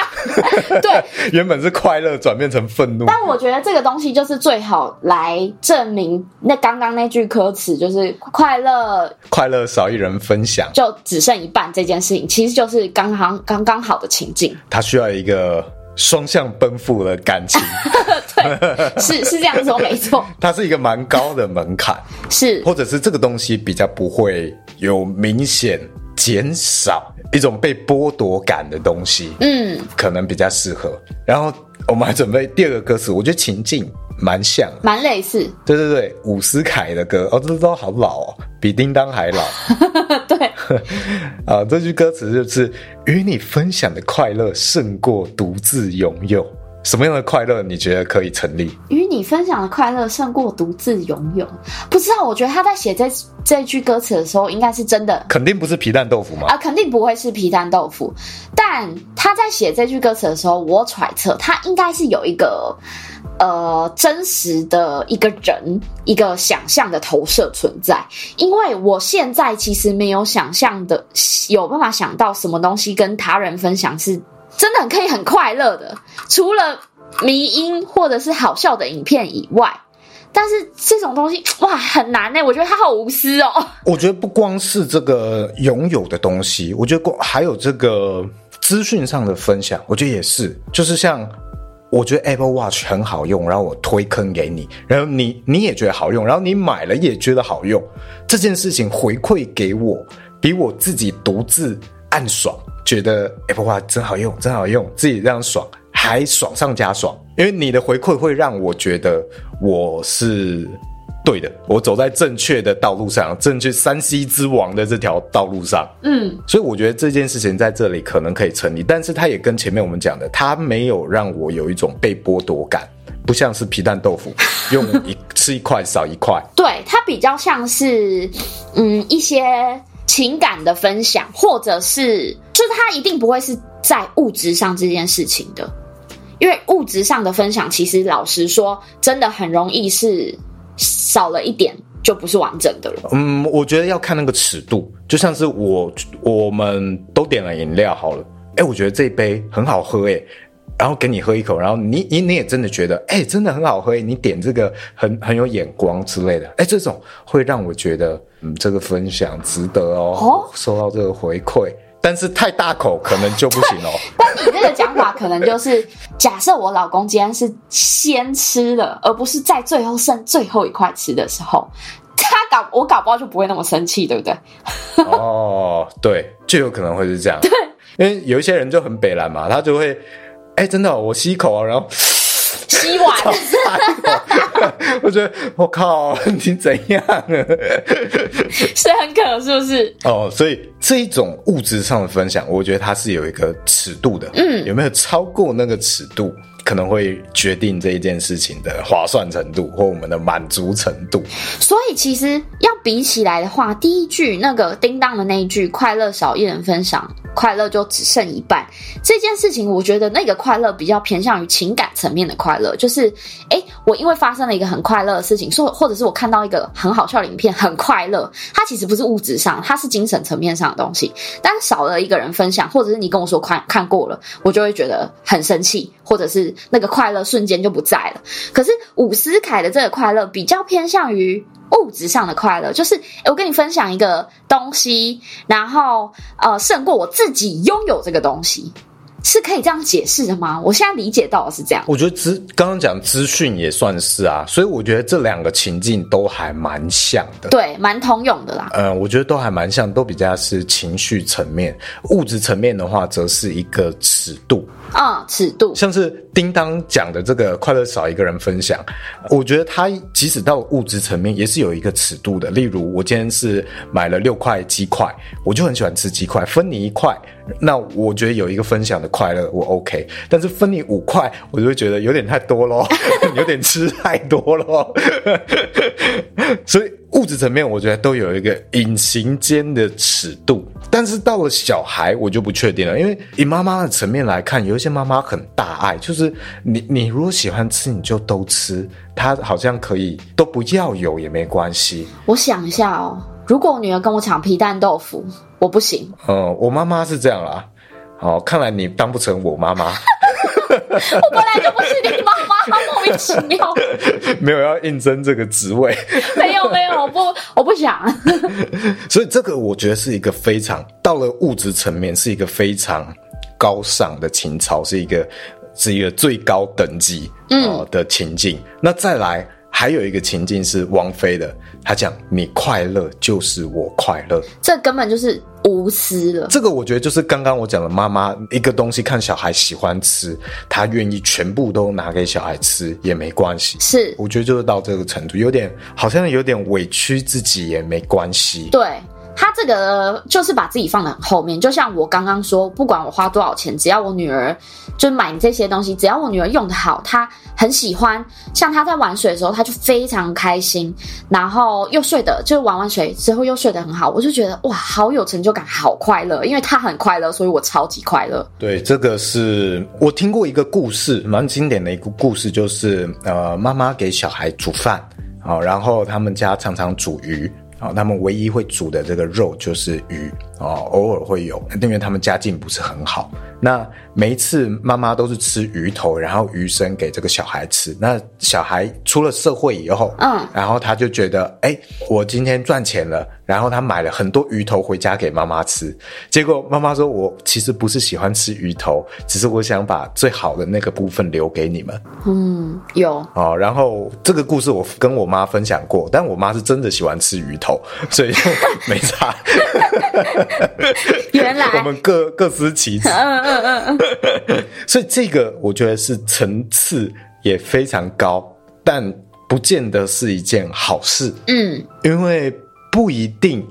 对，原本是快乐转变成愤怒。但我觉得这个东西就是最好来证明那刚刚那句歌词，就是快乐，快乐少一人分享，就只剩一半这件事情，其实就是刚刚刚刚好的情境。他需要一个双向奔赴的感情，对，是是这样说没错。它是一个蛮高的门槛，是，或者是这个东西比较不会有明显。减少一种被剥夺感的东西，嗯，可能比较适合。然后我们还准备第二个歌词，我觉得情境蛮像，蛮类似。对对对，伍思凯的歌，哦，这都好老哦，比叮当还老。对，啊，这句歌词就是与你分享的快乐胜过独自拥有。什么样的快乐你觉得可以成立？与你分享的快乐胜过独自拥有。不知道，我觉得他在写这这句歌词的时候，应该是真的。肯定不是皮蛋豆腐吗？啊，肯定不会是皮蛋豆腐。但他在写这句歌词的时候，我揣测他应该是有一个呃真实的一个人，一个想象的投射存在。因为我现在其实没有想象的，有办法想到什么东西跟他人分享是。真的很可以很快乐的，除了迷因或者是好笑的影片以外，但是这种东西哇很难呢。我觉得他好无私哦。我觉得不光是这个拥有的东西，我觉得光还有这个资讯上的分享，我觉得也是。就是像我觉得 Apple Watch 很好用，然后我推坑给你，然后你你也觉得好用，然后你买了也觉得好用，这件事情回馈给我，比我自己独自暗爽。觉得 Apple Watch 真好用，真好用，自己这样爽，还爽上加爽。因为你的回馈会让我觉得我是对的，我走在正确的道路上，正确三 C 之王的这条道路上。嗯，所以我觉得这件事情在这里可能可以成立，但是它也跟前面我们讲的，它没有让我有一种被剥夺感，不像是皮蛋豆腐，用一吃一块少一块。对，它比较像是嗯一些。情感的分享，或者是，就是他一定不会是在物质上这件事情的，因为物质上的分享，其实老实说，真的很容易是少了一点就不是完整的了。嗯，我觉得要看那个尺度，就像是我我们都点了饮料好了，哎，我觉得这一杯很好喝，哎。然后给你喝一口，然后你你你也真的觉得，哎，真的很好喝，你点这个很很有眼光之类的，哎，这种会让我觉得，嗯，这个分享值得哦，哦收到这个回馈，但是太大口可能就不行哦。但你这个讲法可能就是，假设我老公今天是先吃了，而不是在最后剩最后一块吃的时候，他搞我搞不好就不会那么生气，对不对？哦，对，就有可能会是这样。对，因为有一些人就很北蓝嘛，他就会。哎，真的，我吸一口啊，然后吸完。我觉得我靠，你怎样啊？是很渴，是不是？哦，所以这一种物质上的分享，我觉得它是有一个尺度的。嗯，有没有超过那个尺度？可能会决定这一件事情的划算程度或我们的满足程度。所以其实要比起来的话，第一句那个叮当的那一句“快乐少一人分享，快乐就只剩一半”这件事情，我觉得那个快乐比较偏向于情感层面的快乐，就是诶，我因为发生了一个很快乐的事情，说或者是我看到一个很好笑的影片，很快乐。它其实不是物质上，它是精神层面上的东西。但是少了一个人分享，或者是你跟我说看看过了，我就会觉得很生气，或者是。那个快乐瞬间就不在了。可是伍思凯的这个快乐比较偏向于物质上的快乐，就是我跟你分享一个东西，然后呃胜过我自己拥有这个东西。是可以这样解释的吗？我现在理解到的是这样。我觉得资刚刚讲资讯也算是啊，所以我觉得这两个情境都还蛮像的，对，蛮通用的啦。嗯，我觉得都还蛮像，都比较是情绪层面，物质层面的话，则是一个尺度。嗯，尺度。像是叮当讲的这个快乐少一个人分享，我觉得他即使到物质层面也是有一个尺度的。例如，我今天是买了六块鸡块，我就很喜欢吃鸡块，分你一块。那我觉得有一个分享的快乐，我 OK，但是分你五块，我就会觉得有点太多咯，有点吃太多咯。所以物质层面，我觉得都有一个隐形间的尺度。但是到了小孩，我就不确定了，因为以妈妈的层面来看，有一些妈妈很大爱，就是你你如果喜欢吃，你就都吃，她好像可以都不要有也没关系。我想一下哦。如果我女儿跟我抢皮蛋豆腐，我不行。嗯，我妈妈是这样啦。哦，看来你当不成我妈妈。我本来就不是你妈妈，莫名其妙。没有要应征这个职位。没有没有，我不我不想。所以这个我觉得是一个非常到了物质层面，是一个非常高尚的情操，是一个是一个最高等级嗯的情境。嗯、那再来。还有一个情境是王菲的，她讲：“你快乐就是我快乐。”这根本就是无私了。这个我觉得就是刚刚我讲的，妈妈一个东西看小孩喜欢吃，她愿意全部都拿给小孩吃也没关系。是，我觉得就是到这个程度，有点好像有点委屈自己也没关系。对。他这个就是把自己放在后面，就像我刚刚说，不管我花多少钱，只要我女儿就买这些东西，只要我女儿用得好，她很喜欢。像她在玩水的时候，她就非常开心，然后又睡得，就玩完水之后又睡得很好，我就觉得哇，好有成就感，好快乐，因为她很快乐，所以我超级快乐。对，这个是我听过一个故事，蛮经典的一个故事，就是呃，妈妈给小孩煮饭，好，然后他们家常常煮鱼。好，他们唯一会煮的这个肉就是鱼。哦，偶尔会有，因为他们家境不是很好。那每一次妈妈都是吃鱼头，然后鱼身给这个小孩吃。那小孩出了社会以后，嗯，然后他就觉得，哎、欸，我今天赚钱了，然后他买了很多鱼头回家给妈妈吃。结果妈妈说，我其实不是喜欢吃鱼头，只是我想把最好的那个部分留给你们。嗯，有哦。然后这个故事我跟我妈分享过，但我妈是真的喜欢吃鱼头，所以就 没差。原来我们各各司其职。嗯嗯，所以这个我觉得是层次也非常高，但不见得是一件好事。嗯，因为不一定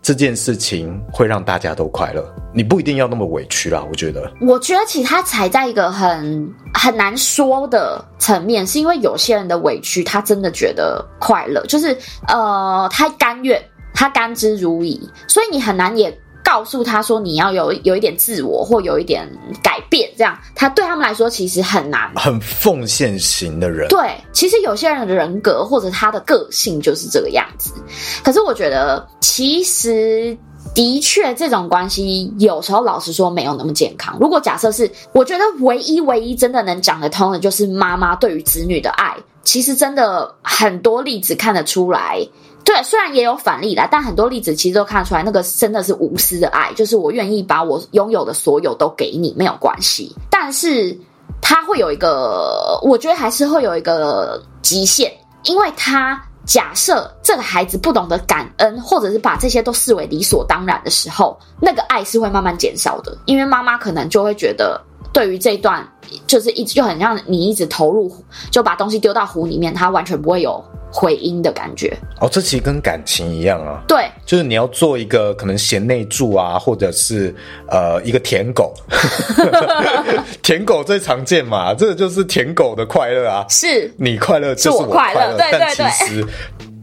这件事情会让大家都快乐，你不一定要那么委屈啦。我觉得，我觉得其实他踩在一个很很难说的层面，是因为有些人的委屈，他真的觉得快乐，就是呃，他甘愿，他甘之如饴，所以你很难也。告诉他说，你要有有一点自我或有一点改变，这样他对他们来说其实很难。很奉献型的人，对，其实有些人的人格或者他的个性就是这个样子。可是我觉得，其实的确这种关系有时候老实说没有那么健康。如果假设是，我觉得唯一唯一真的能讲得通的，就是妈妈对于子女的爱，其实真的很多例子看得出来。对，虽然也有反例啦，但很多例子其实都看出来，那个真的是无私的爱，就是我愿意把我拥有的所有都给你，没有关系。但是他会有一个，我觉得还是会有一个极限，因为他假设这个孩子不懂得感恩，或者是把这些都视为理所当然的时候，那个爱是会慢慢减少的，因为妈妈可能就会觉得。对于这一段就是一直就很像你一直投入，就把东西丢到湖里面，它完全不会有回音的感觉。哦，这其实跟感情一样啊。对，就是你要做一个可能贤内助啊，或者是呃一个舔狗，舔狗最常见嘛，这个就是舔狗的快乐啊。是你快乐就是我快乐，对对对，但其实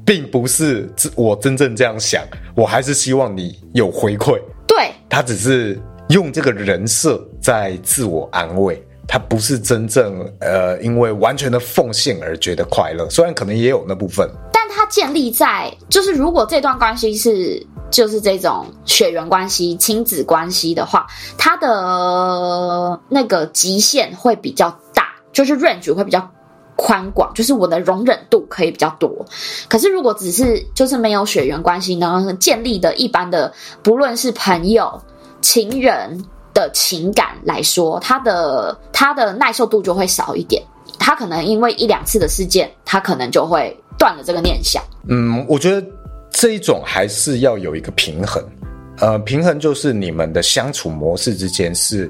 并不是我真正这样想，我还是希望你有回馈。对，他只是用这个人设在自我安慰，他不是真正呃因为完全的奉献而觉得快乐，虽然可能也有那部分，但他建立在就是如果这段关系是就是这种血缘关系、亲子关系的话，他的那个极限会比较大，就是 range 会比较宽广，就是我的容忍度可以比较多。可是如果只是就是没有血缘关系呢，建立的一般的不论是朋友、情人的情感来说，他的他的耐受度就会少一点。他可能因为一两次的事件，他可能就会断了这个念想。嗯，我觉得这一种还是要有一个平衡。呃，平衡就是你们的相处模式之间是，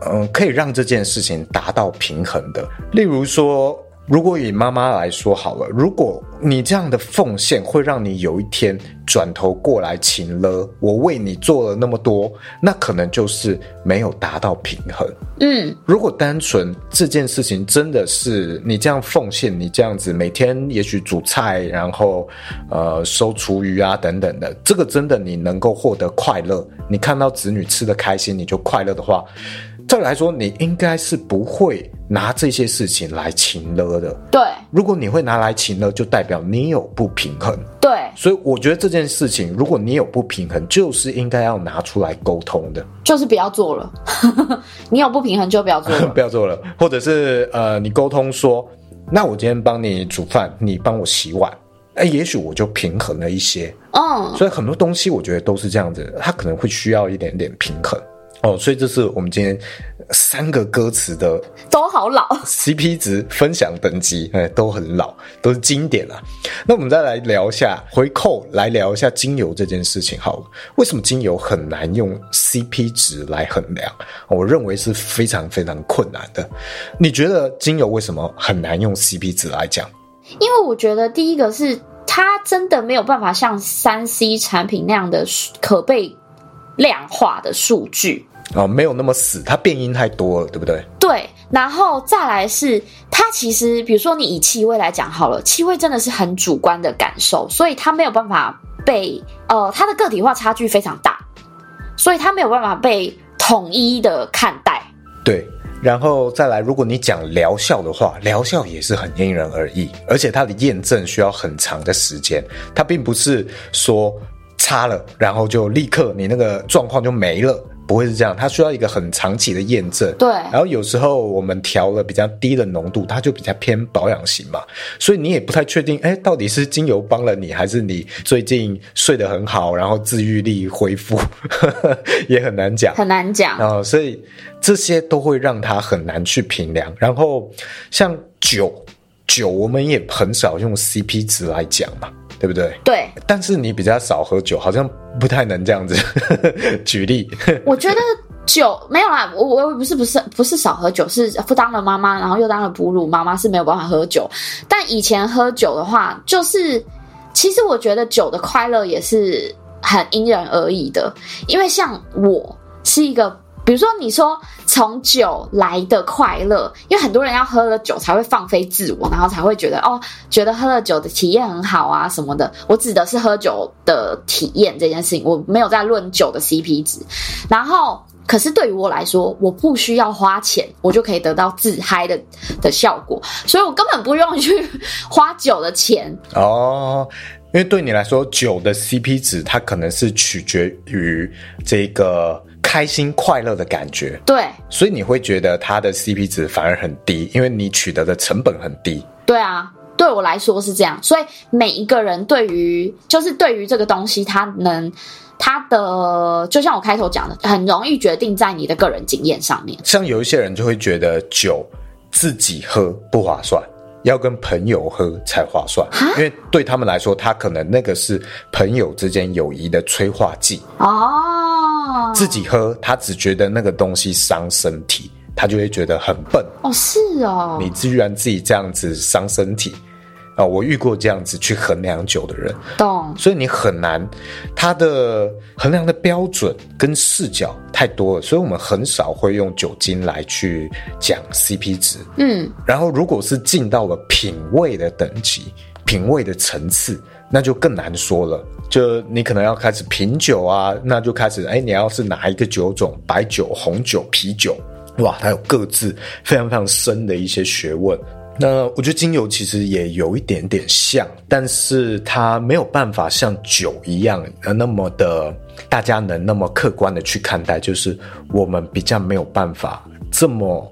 嗯、可以让这件事情达到平衡的。例如说。如果以妈妈来说好了，如果你这样的奉献会让你有一天转头过来请了，我为你做了那么多，那可能就是没有达到平衡。嗯，如果单纯这件事情真的是你这样奉献，你这样子每天也许煮菜，然后呃收厨余啊等等的，这个真的你能够获得快乐，你看到子女吃的开心，你就快乐的话。再来说，你应该是不会拿这些事情来情勒的。对，如果你会拿来情勒，就代表你有不平衡。对，所以我觉得这件事情，如果你有不平衡，就是应该要拿出来沟通的。就是不要做了，你有不平衡就不要做了，不要做了，或者是呃，你沟通说，那我今天帮你煮饭，你帮我洗碗，哎，也许我就平衡了一些。嗯，所以很多东西我觉得都是这样子，它可能会需要一点点平衡。哦，所以这是我们今天三个歌词的都好老，CP 值分享等级，哎，都很老，都是经典啊。那我们再来聊一下，回扣来聊一下精油这件事情好了。为什么精油很难用 CP 值来衡量？我认为是非常非常困难的。你觉得精油为什么很难用 CP 值来讲？因为我觉得第一个是它真的没有办法像三 C 产品那样的可被。量化的数据哦，没有那么死，它变音太多了，对不对？对，然后再来是它其实，比如说你以气味来讲好了，气味真的是很主观的感受，所以它没有办法被呃，它的个体化差距非常大，所以它没有办法被统一的看待。对，然后再来，如果你讲疗效的话，疗效也是很因人而异，而且它的验证需要很长的时间，它并不是说。擦了，然后就立刻你那个状况就没了，不会是这样，它需要一个很长期的验证。对，然后有时候我们调了比较低的浓度，它就比较偏保养型嘛，所以你也不太确定，哎，到底是精油帮了你，还是你最近睡得很好，然后自愈力恢复，也很难讲，很难讲。然后所以这些都会让它很难去评量。然后像酒，酒我们也很少用 CP 值来讲嘛。对不对？对，但是你比较少喝酒，好像不太能这样子 举例。我觉得酒没有啦，我我不是不是不是少喝酒，是不当了妈妈，然后又当了哺乳妈妈，是没有办法喝酒。但以前喝酒的话，就是其实我觉得酒的快乐也是很因人而异的，因为像我是一个。比如说，你说从酒来的快乐，因为很多人要喝了酒才会放飞自我，然后才会觉得哦，觉得喝了酒的体验很好啊什么的。我指的是喝酒的体验这件事情，我没有在论酒的 CP 值。然后，可是对于我来说，我不需要花钱，我就可以得到自嗨的的效果，所以我根本不用去花酒的钱哦。因为对你来说，酒的 CP 值它可能是取决于这个。开心快乐的感觉，对，所以你会觉得它的 CP 值反而很低，因为你取得的成本很低。对啊，对我来说是这样。所以每一个人对于，就是对于这个东西，他能，他的，就像我开头讲的，很容易决定在你的个人经验上面。像有一些人就会觉得酒自己喝不划算，要跟朋友喝才划算，因为对他们来说，他可能那个是朋友之间友谊的催化剂。哦。自己喝，他只觉得那个东西伤身体，他就会觉得很笨。哦，是哦，你居然自己这样子伤身体。啊、哦，我遇过这样子去衡量酒的人，懂，所以你很难，他的衡量的标准跟视角太多了，所以我们很少会用酒精来去讲 CP 值。嗯，然后如果是进到了品味的等级、品味的层次，那就更难说了。就你可能要开始品酒啊，那就开始，哎，你要是哪一个酒种，白酒、红酒、啤酒，哇，它有各自非常非常深的一些学问。那我觉得精油其实也有一点点像，但是它没有办法像酒一样，呃，那么的大家能那么客观的去看待，就是我们比较没有办法这么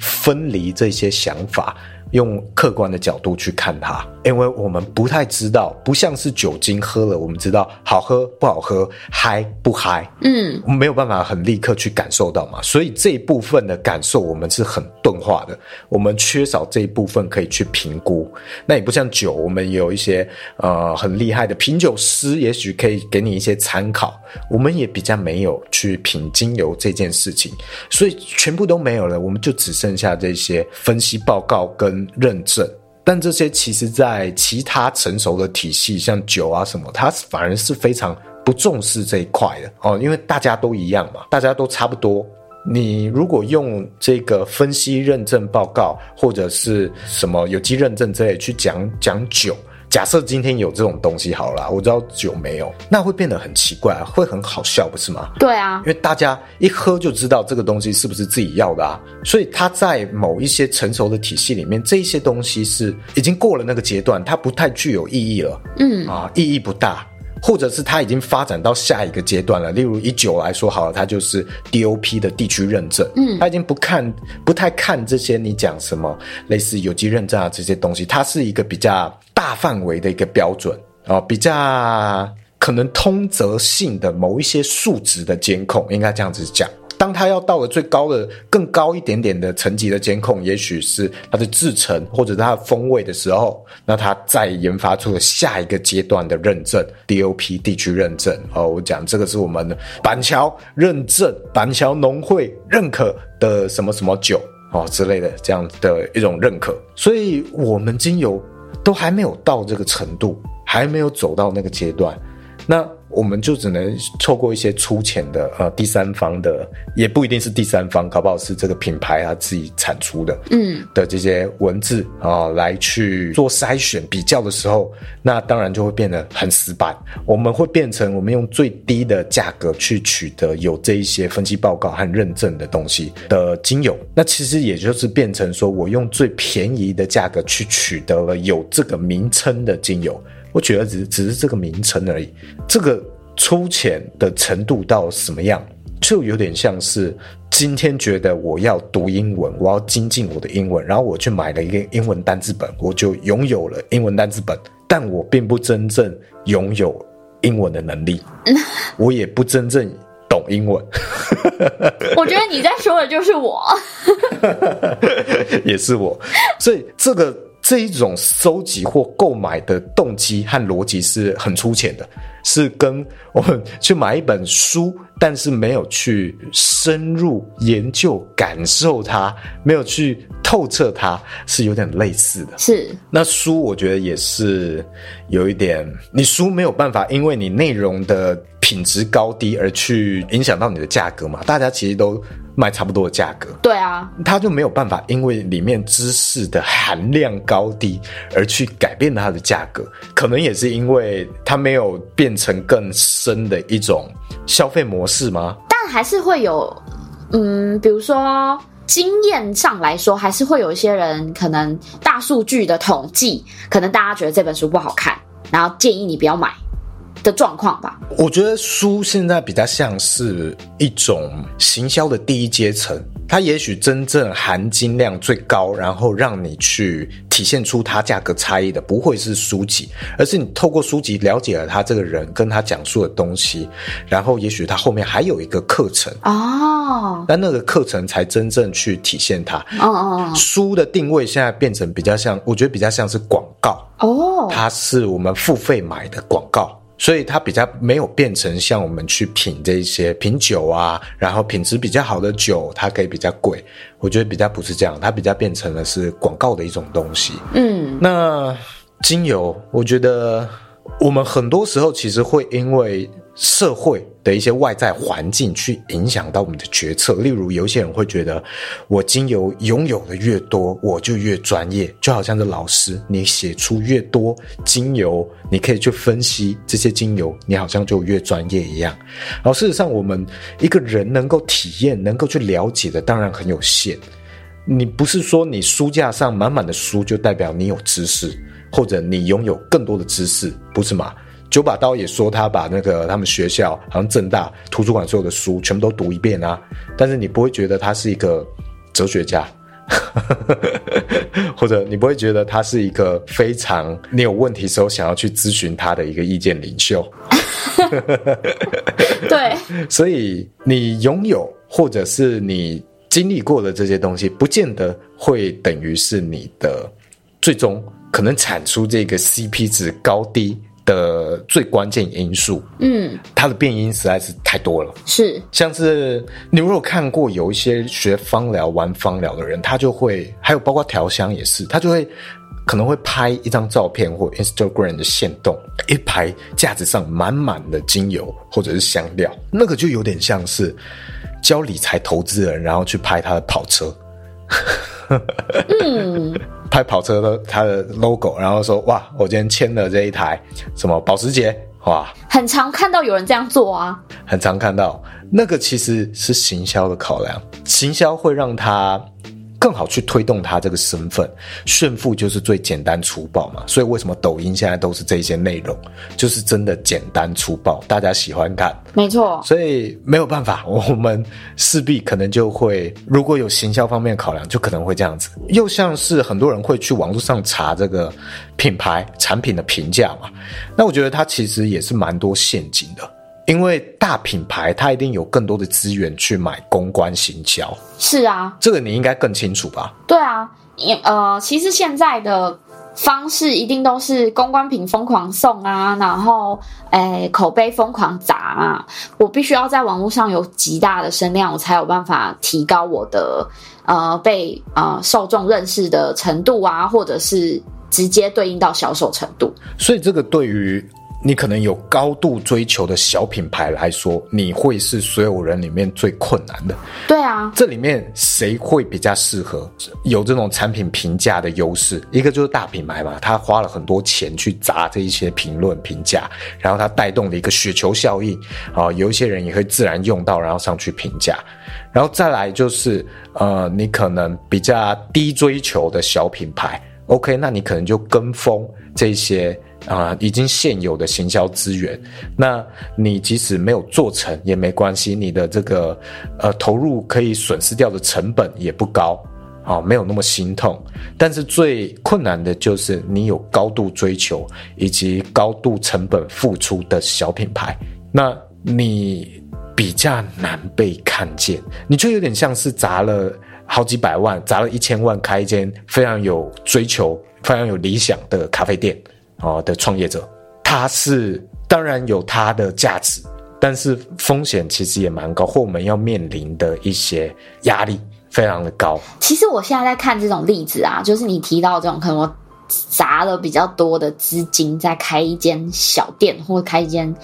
分离这些想法。用客观的角度去看它，因为我们不太知道，不像是酒精喝了，我们知道好喝不好喝，嗨不嗨，嗯，我们没有办法很立刻去感受到嘛，所以这一部分的感受我们是很钝化的，我们缺少这一部分可以去评估。那也不像酒，我们有一些呃很厉害的品酒师，也许可以给你一些参考。我们也比较没有去品精油这件事情，所以全部都没有了，我们就只剩下这些分析报告跟认证。但这些其实，在其他成熟的体系，像酒啊什么，它反而是非常不重视这一块的哦，因为大家都一样嘛，大家都差不多。你如果用这个分析认证报告或者是什么有机认证之类去讲讲酒。假设今天有这种东西好了，我知道酒没有，那会变得很奇怪，会很好笑，不是吗？对啊，因为大家一喝就知道这个东西是不是自己要的啊，所以它在某一些成熟的体系里面，这一些东西是已经过了那个阶段，它不太具有意义了，嗯啊，意义不大。或者是它已经发展到下一个阶段了，例如以酒来说好了，它就是 DOP 的地区认证，嗯，它已经不看不太看这些你讲什么类似有机认证啊这些东西，它是一个比较大范围的一个标准啊，比较可能通则性的某一些数值的监控，应该这样子讲。当它要到了最高的、更高一点点的层级的监控，也许是它的制程或者它的风味的时候，那它再研发出了下一个阶段的认证 DOP 地区认证。哦，我讲这个是我们板桥认证、板桥农会认可的什么什么酒哦之类的这样的一种认可，所以我们精油都还没有到这个程度，还没有走到那个阶段，那。我们就只能透过一些粗浅的呃第三方的，也不一定是第三方，搞不好是这个品牌他自己产出的，嗯的这些文字啊、呃、来去做筛选比较的时候，那当然就会变得很死板。我们会变成我们用最低的价格去取得有这一些分析报告和认证的东西的精油，那其实也就是变成说我用最便宜的价格去取得了有这个名称的精油。我觉得只只是这个名称而已，这个粗浅的程度到什么样，就有点像是今天觉得我要读英文，我要精进我的英文，然后我去买了一个英文单字本，我就拥有了英文单字本，但我并不真正拥有英文的能力，我也不真正懂英文。我觉得你在说的就是我，也是我，所以这个。这一种收集或购买的动机和逻辑是很粗浅的，是跟我们去买一本书，但是没有去深入研究、感受它，没有去透彻它，是有点类似的。是，那书我觉得也是有一点，你书没有办法，因为你内容的品质高低而去影响到你的价格嘛。大家其实都。卖差不多的价格，对啊，他就没有办法，因为里面知识的含量高低而去改变它的价格，可能也是因为它没有变成更深的一种消费模式吗？但还是会有，嗯，比如说经验上来说，还是会有一些人可能大数据的统计，可能大家觉得这本书不好看，然后建议你不要买。的状况吧，我觉得书现在比较像是一种行销的第一阶层，它也许真正含金量最高，然后让你去体现出它价格差异的，不会是书籍，而是你透过书籍了解了他这个人跟他讲述的东西，然后也许他后面还有一个课程哦，但那个课程才真正去体现它。哦哦，书的定位现在变成比较像，我觉得比较像是广告。哦，它是我们付费买的广告。所以它比较没有变成像我们去品这一些品酒啊，然后品质比较好的酒，它可以比较贵。我觉得比较不是这样，它比较变成了是广告的一种东西。嗯，那精油，我觉得我们很多时候其实会因为。社会的一些外在环境去影响到我们的决策，例如有些人会觉得，我精油拥有的越多，我就越专业，就好像是老师，你写出越多精油，你可以去分析这些精油，你好像就越专业一样。然后事实上，我们一个人能够体验、能够去了解的，当然很有限。你不是说你书架上满满的书就代表你有知识，或者你拥有更多的知识，不是吗？九把刀也说他把那个他们学校好像正大图书馆所有的书全部都读一遍啊，但是你不会觉得他是一个哲学家，或者你不会觉得他是一个非常你有问题时候想要去咨询他的一个意见领袖。对，所以你拥有或者是你经历过的这些东西，不见得会等于是你的最终可能产出这个 CP 值高低的最关键因素，嗯，它的变因实在是太多了。是，像是你如果看过有一些学芳疗、玩芳疗的人，他就会，还有包括调香也是，他就会可能会拍一张照片或 Instagram 的线动，一排架子上满满的精油或者是香料，那个就有点像是教理财投资人，然后去拍他的跑车。嗯。拍跑车的它的 logo，然后说哇，我今天签了这一台什么保时捷，哇，很常看到有人这样做啊，很常看到那个其实是行销的考量，行销会让他。更好去推动他这个身份，炫富就是最简单粗暴嘛。所以为什么抖音现在都是这些内容，就是真的简单粗暴，大家喜欢看。没错，所以没有办法，我们势必可能就会，如果有行销方面考量，就可能会这样子。又像是很多人会去网络上查这个品牌产品的评价嘛，那我觉得它其实也是蛮多陷阱的。因为大品牌它一定有更多的资源去买公关行销，是啊，这个你应该更清楚吧？对啊，也呃，其实现在的方式一定都是公关品疯狂送啊，然后诶口碑疯狂砸啊，我必须要在网络上有极大的声量，我才有办法提高我的呃被呃受众认识的程度啊，或者是直接对应到销售程度。所以这个对于。你可能有高度追求的小品牌来说，你会是所有人里面最困难的。对啊，这里面谁会比较适合有这种产品评价的优势？一个就是大品牌嘛，他花了很多钱去砸这一些评论评价，然后他带动了一个雪球效应啊，有一些人也会自然用到，然后上去评价。然后再来就是呃，你可能比较低追求的小品牌，OK，那你可能就跟风这些。啊、已经现有的行销资源，那你即使没有做成也没关系，你的这个呃投入可以损失掉的成本也不高，啊、没有那么心痛。但是最困难的就是你有高度追求以及高度成本付出的小品牌，那你比较难被看见，你就有点像是砸了好几百万，砸了一千万开一间非常有追求、非常有理想的咖啡店。哦的创业者，他是当然有他的价值，但是风险其实也蛮高，或我们要面临的一些压力非常的高。其实我现在在看这种例子啊，就是你提到这种可能我砸了比较多的资金在开一间小店，或开一间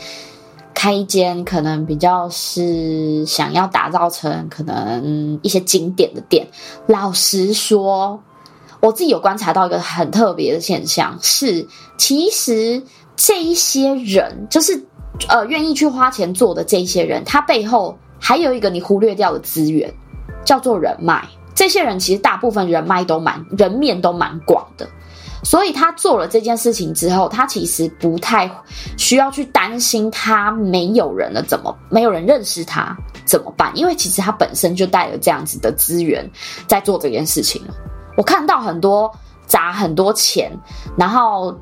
开一间可能比较是想要打造成可能一些经典的店。老实说。我自己有观察到一个很特别的现象，是其实这一些人，就是呃愿意去花钱做的这一些人，他背后还有一个你忽略掉的资源，叫做人脉。这些人其实大部分人脉都蛮人面都蛮广的，所以他做了这件事情之后，他其实不太需要去担心他没有人了怎么没有人认识他怎么办，因为其实他本身就带了这样子的资源在做这件事情了。我看到很多砸很多钱，然后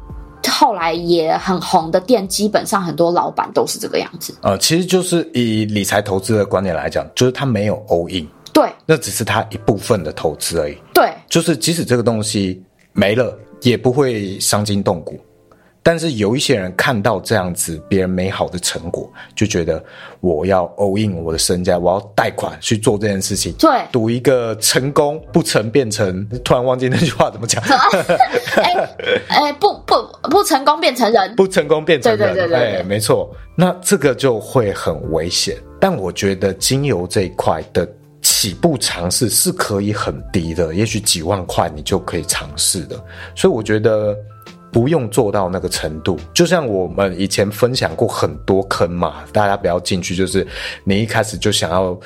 后来也很红的店，基本上很多老板都是这个样子。呃，其实就是以理财投资的观点来讲，就是他没有 all in，对，那只是他一部分的投资而已。对，就是即使这个东西没了，也不会伤筋动骨。但是有一些人看到这样子别人美好的成果，就觉得我要 all in 我的身家，我要贷款去做这件事情，对，赌一个成功不成变成，突然忘记那句话怎么讲？哎 哎、欸欸，不不不成功变成人，不成功变成人，对对对对，哎，没错，那这个就会很危险。但我觉得精油这一块的。起步尝试是可以很低的，也许几万块你就可以尝试的，所以我觉得不用做到那个程度。就像我们以前分享过很多坑嘛，大家不要进去，就是你一开始就想要。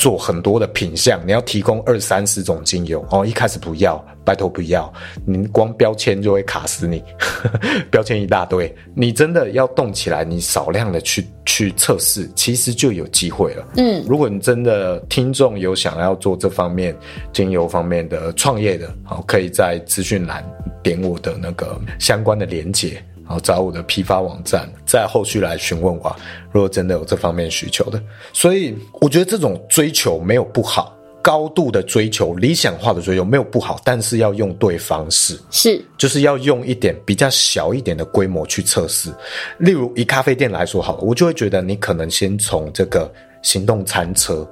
做很多的品相，你要提供二三十种精油哦，一开始不要，拜托不要，你光标签就会卡死你，标签一大堆，你真的要动起来，你少量的去去测试，其实就有机会了。嗯，如果你真的听众有想要做这方面精油方面的创业的，好，可以在资讯栏点我的那个相关的连结。然后找我的批发网站，再后续来询问我，如果真的有这方面需求的。所以我觉得这种追求没有不好，高度的追求、理想化的追求没有不好，但是要用对方式，是就是要用一点比较小一点的规模去测试。例如以咖啡店来说好了，我就会觉得你可能先从这个行动餐车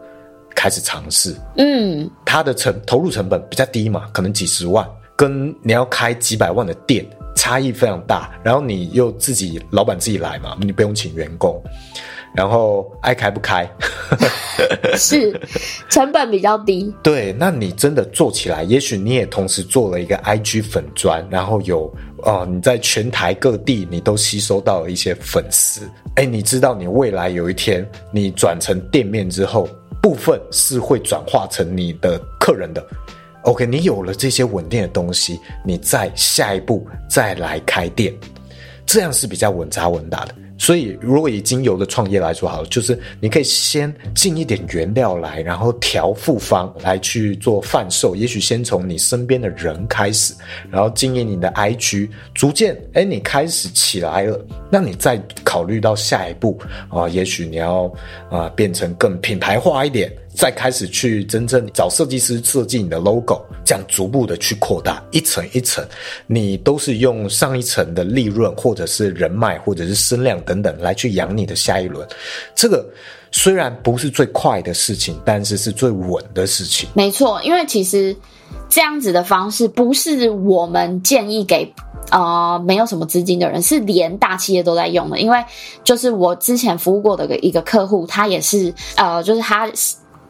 开始尝试，嗯，它的成投入成本比较低嘛，可能几十万，跟你要开几百万的店。差异非常大，然后你又自己老板自己来嘛，你不用请员工，然后爱开不开，是成本比较低。对，那你真的做起来，也许你也同时做了一个 IG 粉专，然后有哦、呃，你在全台各地你都吸收到了一些粉丝，哎，你知道你未来有一天你转成店面之后，部分是会转化成你的客人的。OK，你有了这些稳定的东西，你再下一步再来开店，这样是比较稳扎稳打的。所以，如果以精油的创业来说，好了，就是你可以先进一点原料来，然后调复方来去做贩售。也许先从你身边的人开始，然后经营你的 IG，逐渐，哎，你开始起来了，那你再考虑到下一步啊，也许你要啊变成更品牌化一点。再开始去真正找设计师设计你的 logo，这样逐步的去扩大一层一层，你都是用上一层的利润，或者是人脉，或者是声量等等来去养你的下一轮。这个虽然不是最快的事情，但是是最稳的事情。没错，因为其实这样子的方式不是我们建议给呃没有什么资金的人，是连大企业都在用的。因为就是我之前服务过的一个客户，他也是呃，就是他。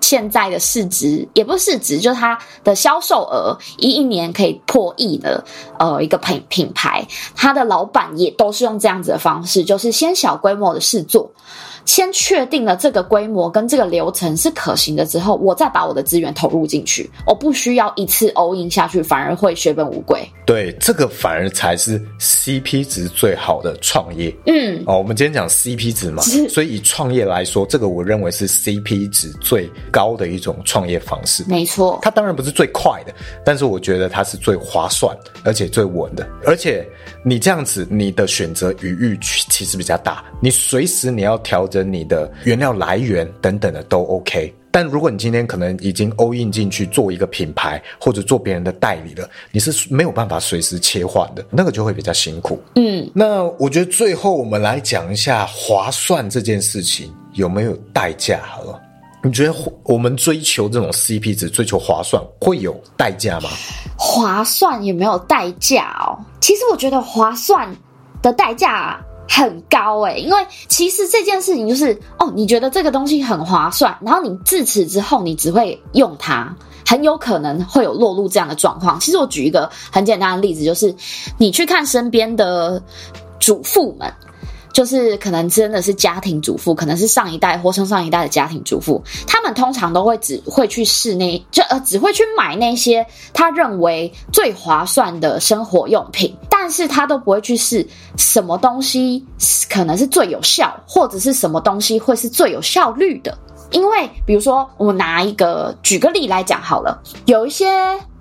现在的市值也不是市值，就是它的销售额一一年可以破亿的，呃，一个品品牌，它的老板也都是用这样子的方式，就是先小规模的试做。先确定了这个规模跟这个流程是可行的之后，我再把我的资源投入进去，我不需要一次 all in 下去，反而会血本无归。对，这个反而才是 CP 值最好的创业。嗯，哦，我们今天讲 CP 值嘛，所以以创业来说，这个我认为是 CP 值最高的一种创业方式。没错，它当然不是最快的，但是我觉得它是最划算，而且最稳的。而且你这样子，你的选择余裕其实比较大，你随时你要调整。你的原料来源等等的都 OK，但如果你今天可能已经 all in 进去做一个品牌或者做别人的代理了，你是没有办法随时切换的，那个就会比较辛苦。嗯，那我觉得最后我们来讲一下划算这件事情有没有代价？好了，你觉得我们追求这种 CP 值，追求划算会有代价吗？划算有没有代价哦？其实我觉得划算的代价。很高诶，因为其实这件事情就是哦，你觉得这个东西很划算，然后你自此之后你只会用它，很有可能会有落入这样的状况。其实我举一个很简单的例子，就是你去看身边的主妇们。就是可能真的是家庭主妇，可能是上一代或上上一代的家庭主妇，他们通常都会只会去试那，就呃只会去买那些他认为最划算的生活用品，但是他都不会去试什么东西可能是最有效，或者是什么东西会是最有效率的。因为比如说，我拿一个举个例来讲好了，有一些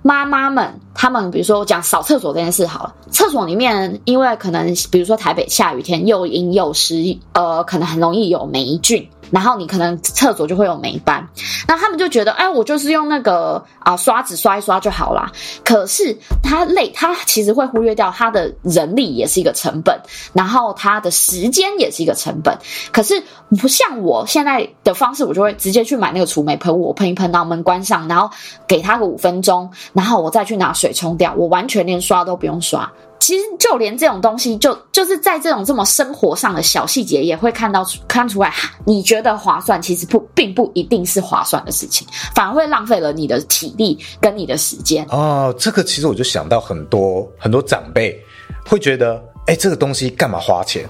妈妈们，他们比如说我讲扫厕所这件事好了，厕所里面因为可能比如说台北下雨天又阴又湿，呃，可能很容易有霉菌。然后你可能厕所就会有霉斑，那他们就觉得，哎，我就是用那个啊刷子刷一刷就好啦。可是他累，他其实会忽略掉他的人力也是一个成本，然后他的时间也是一个成本。可是不像我现在的方式，我就会直接去买那个除霉喷雾，我喷一喷，然后门关上，然后给他个五分钟，然后我再去拿水冲掉，我完全连刷都不用刷。其实就连这种东西就，就是在这种这么生活上的小细节，也会看到看出来。你觉得划算，其实不并不一定是划算的事情，反而会浪费了你的体力跟你的时间。哦，这个其实我就想到很多很多长辈会觉得，哎，这个东西干嘛花钱？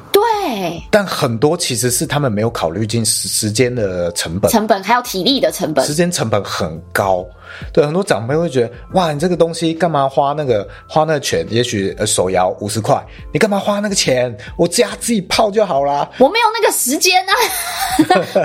但很多其实是他们没有考虑进时时间的成本，成本还有体力的成本，时间成本很高。对，很多长辈会觉得，哇，你这个东西干嘛花那个花那个钱？也许呃手摇五十块，你干嘛花那个钱？我家自己泡就好啦。我没有那个时间啊，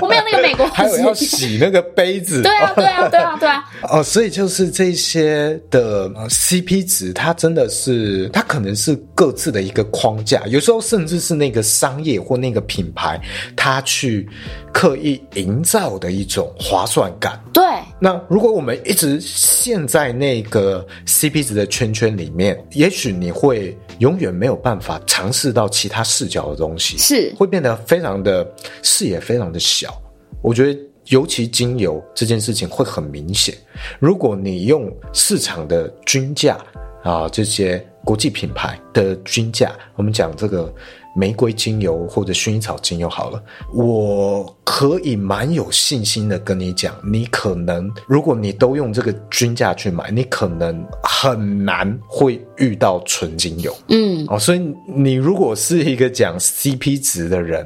我没有那个美国还有要洗那个杯子。对啊，对啊，对啊，对啊。哦，所以就是这些的 CP 值，它真的是，它可能是各自的一个框架，有时候甚至是那个商业或那个品牌，它去刻意营造的一种划算感。对。那如果我们一直陷在那个 CP 值的圈圈里面，也许你会永远没有办法尝试到其他视角的东西，是会变得非常的视野非常的小。我觉得尤其精油这件事情会很明显。如果你用市场的均价啊，这些国际品牌的均价，我们讲这个。玫瑰精油或者薰衣草精油好了，我可以蛮有信心的跟你讲，你可能如果你都用这个均价去买，你可能很难会遇到纯精油。嗯，哦，所以你如果是一个讲 CP 值的人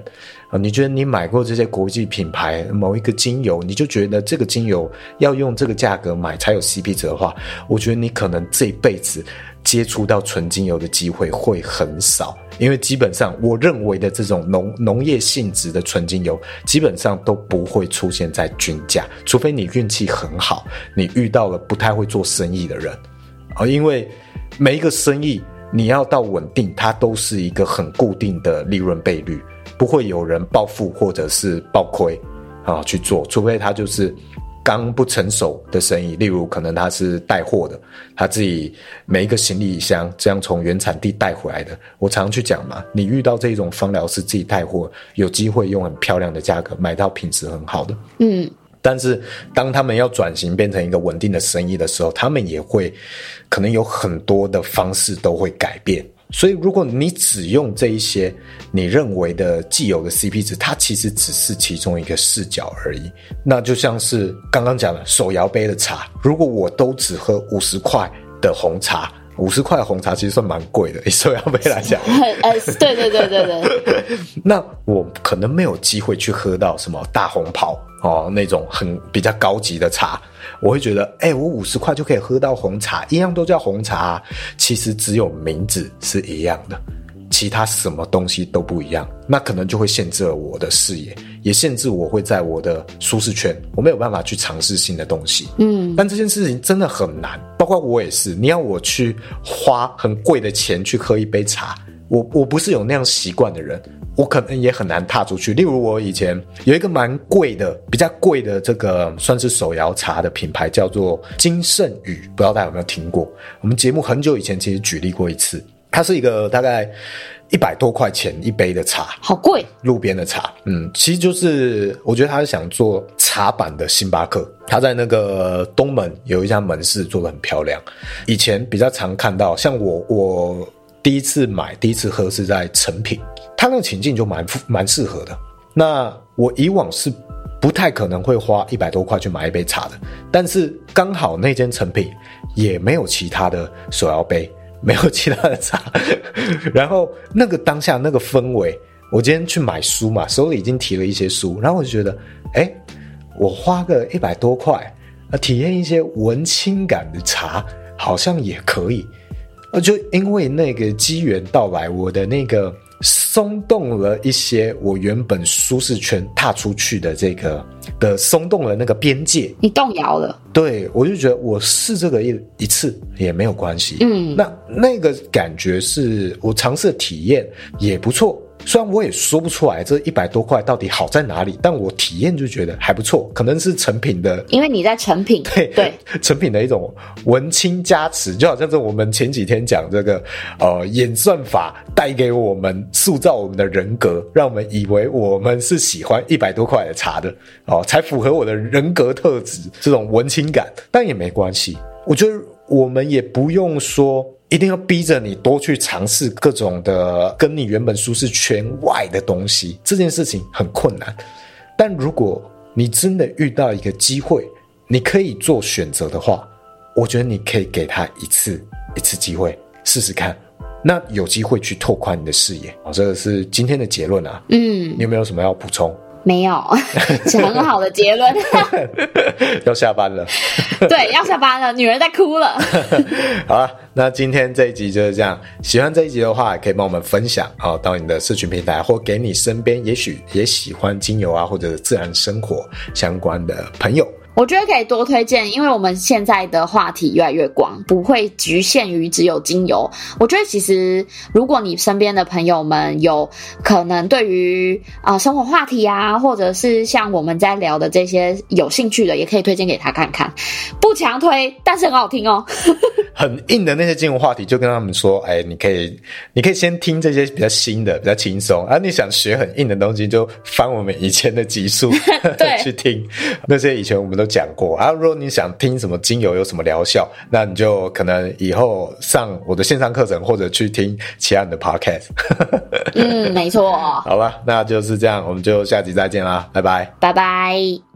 啊，你觉得你买过这些国际品牌某一个精油，你就觉得这个精油要用这个价格买才有 CP 值的话，我觉得你可能这辈子。接触到纯精油的机会会很少，因为基本上我认为的这种农农业性质的纯精油，基本上都不会出现在均价，除非你运气很好，你遇到了不太会做生意的人啊，因为每一个生意你要到稳定，它都是一个很固定的利润倍率，不会有人暴富或者是暴亏啊去做，除非他就是。刚不成熟的生意，例如可能他是带货的，他自己每一个行李箱这样从原产地带回来的。我常常去讲嘛，你遇到这种芳疗师自己带货，有机会用很漂亮的价格买到品质很好的。嗯，但是当他们要转型变成一个稳定的生意的时候，他们也会可能有很多的方式都会改变。所以，如果你只用这一些你认为的既有的 CP 值，它其实只是其中一个视角而已。那就像是刚刚讲的手摇杯的茶，如果我都只喝五十块的红茶，五十块的红茶其实算蛮贵的，以手摇杯来讲。哎，对对对对对。那我可能没有机会去喝到什么大红袍哦，那种很比较高级的茶。我会觉得，哎、欸，我五十块就可以喝到红茶，一样都叫红茶啊，其实只有名字是一样的，其他什么东西都不一样，那可能就会限制了我的视野，也限制我会在我的舒适圈，我没有办法去尝试新的东西。嗯，但这件事情真的很难，包括我也是，你要我去花很贵的钱去喝一杯茶，我我不是有那样习惯的人。我可能也很难踏出去。例如，我以前有一个蛮贵的、比较贵的这个算是手摇茶的品牌，叫做金圣宇，不知道大家有没有听过？我们节目很久以前其实举例过一次，它是一个大概一百多块钱一杯的茶，好贵，路边的茶。嗯，其实就是我觉得他是想做茶版的星巴克。他在那个东门有一家门市做的很漂亮。以前比较常看到，像我我第一次买、第一次喝是在成品。他那个情境就蛮蛮适合的。那我以往是不太可能会花一百多块去买一杯茶的，但是刚好那间成品也没有其他的手摇杯，没有其他的茶。然后那个当下那个氛围，我今天去买书嘛，手里已经提了一些书，然后我就觉得，哎，我花个一百多块啊，体验一些文青感的茶，好像也可以。呃，就因为那个机缘到来，我的那个松动了一些，我原本舒适圈踏出去的这个的松动了那个边界，你动摇了。对，我就觉得我试这个一一次也没有关系。嗯，那那个感觉是我尝试的体验也不错。虽然我也说不出来这一百多块到底好在哪里，但我体验就觉得还不错，可能是成品的，因为你在成品，对对，成品的一种文青加持，就好像是我们前几天讲这个呃演算法带给我们塑造我们的人格，让我们以为我们是喜欢一百多块的茶的哦，才符合我的人格特质这种文青感，但也没关系，我觉得我们也不用说。一定要逼着你多去尝试各种的跟你原本舒适圈外的东西，这件事情很困难。但如果你真的遇到一个机会，你可以做选择的话，我觉得你可以给他一次一次机会试试看，那有机会去拓宽你的视野。哦，这个是今天的结论啊。嗯，你有没有什么要补充？没有，是很好的结论。要下班了，对，要下班了，女儿在哭了。好了，那今天这一集就是这样。喜欢这一集的话，可以帮我们分享哦，到你的社群平台，或给你身边也许也喜欢精油啊，或者自然生活相关的朋友。我觉得可以多推荐，因为我们现在的话题越来越广，不会局限于只有精油。我觉得其实，如果你身边的朋友们有可能对于啊、呃、生活话题啊，或者是像我们在聊的这些有兴趣的，也可以推荐给他看看。不强推，但是很好听哦。很硬的那些精油话题，就跟他们说，哎，你可以，你可以先听这些比较新的，比较轻松。啊，你想学很硬的东西，就翻我们以前的集数 去听那些以前我们都。讲过啊，如果你想听什么精油有什么疗效，那你就可能以后上我的线上课程，或者去听其他人的 podcast。嗯，没错。好吧，那就是这样，我们就下集再见啦，拜拜，拜拜。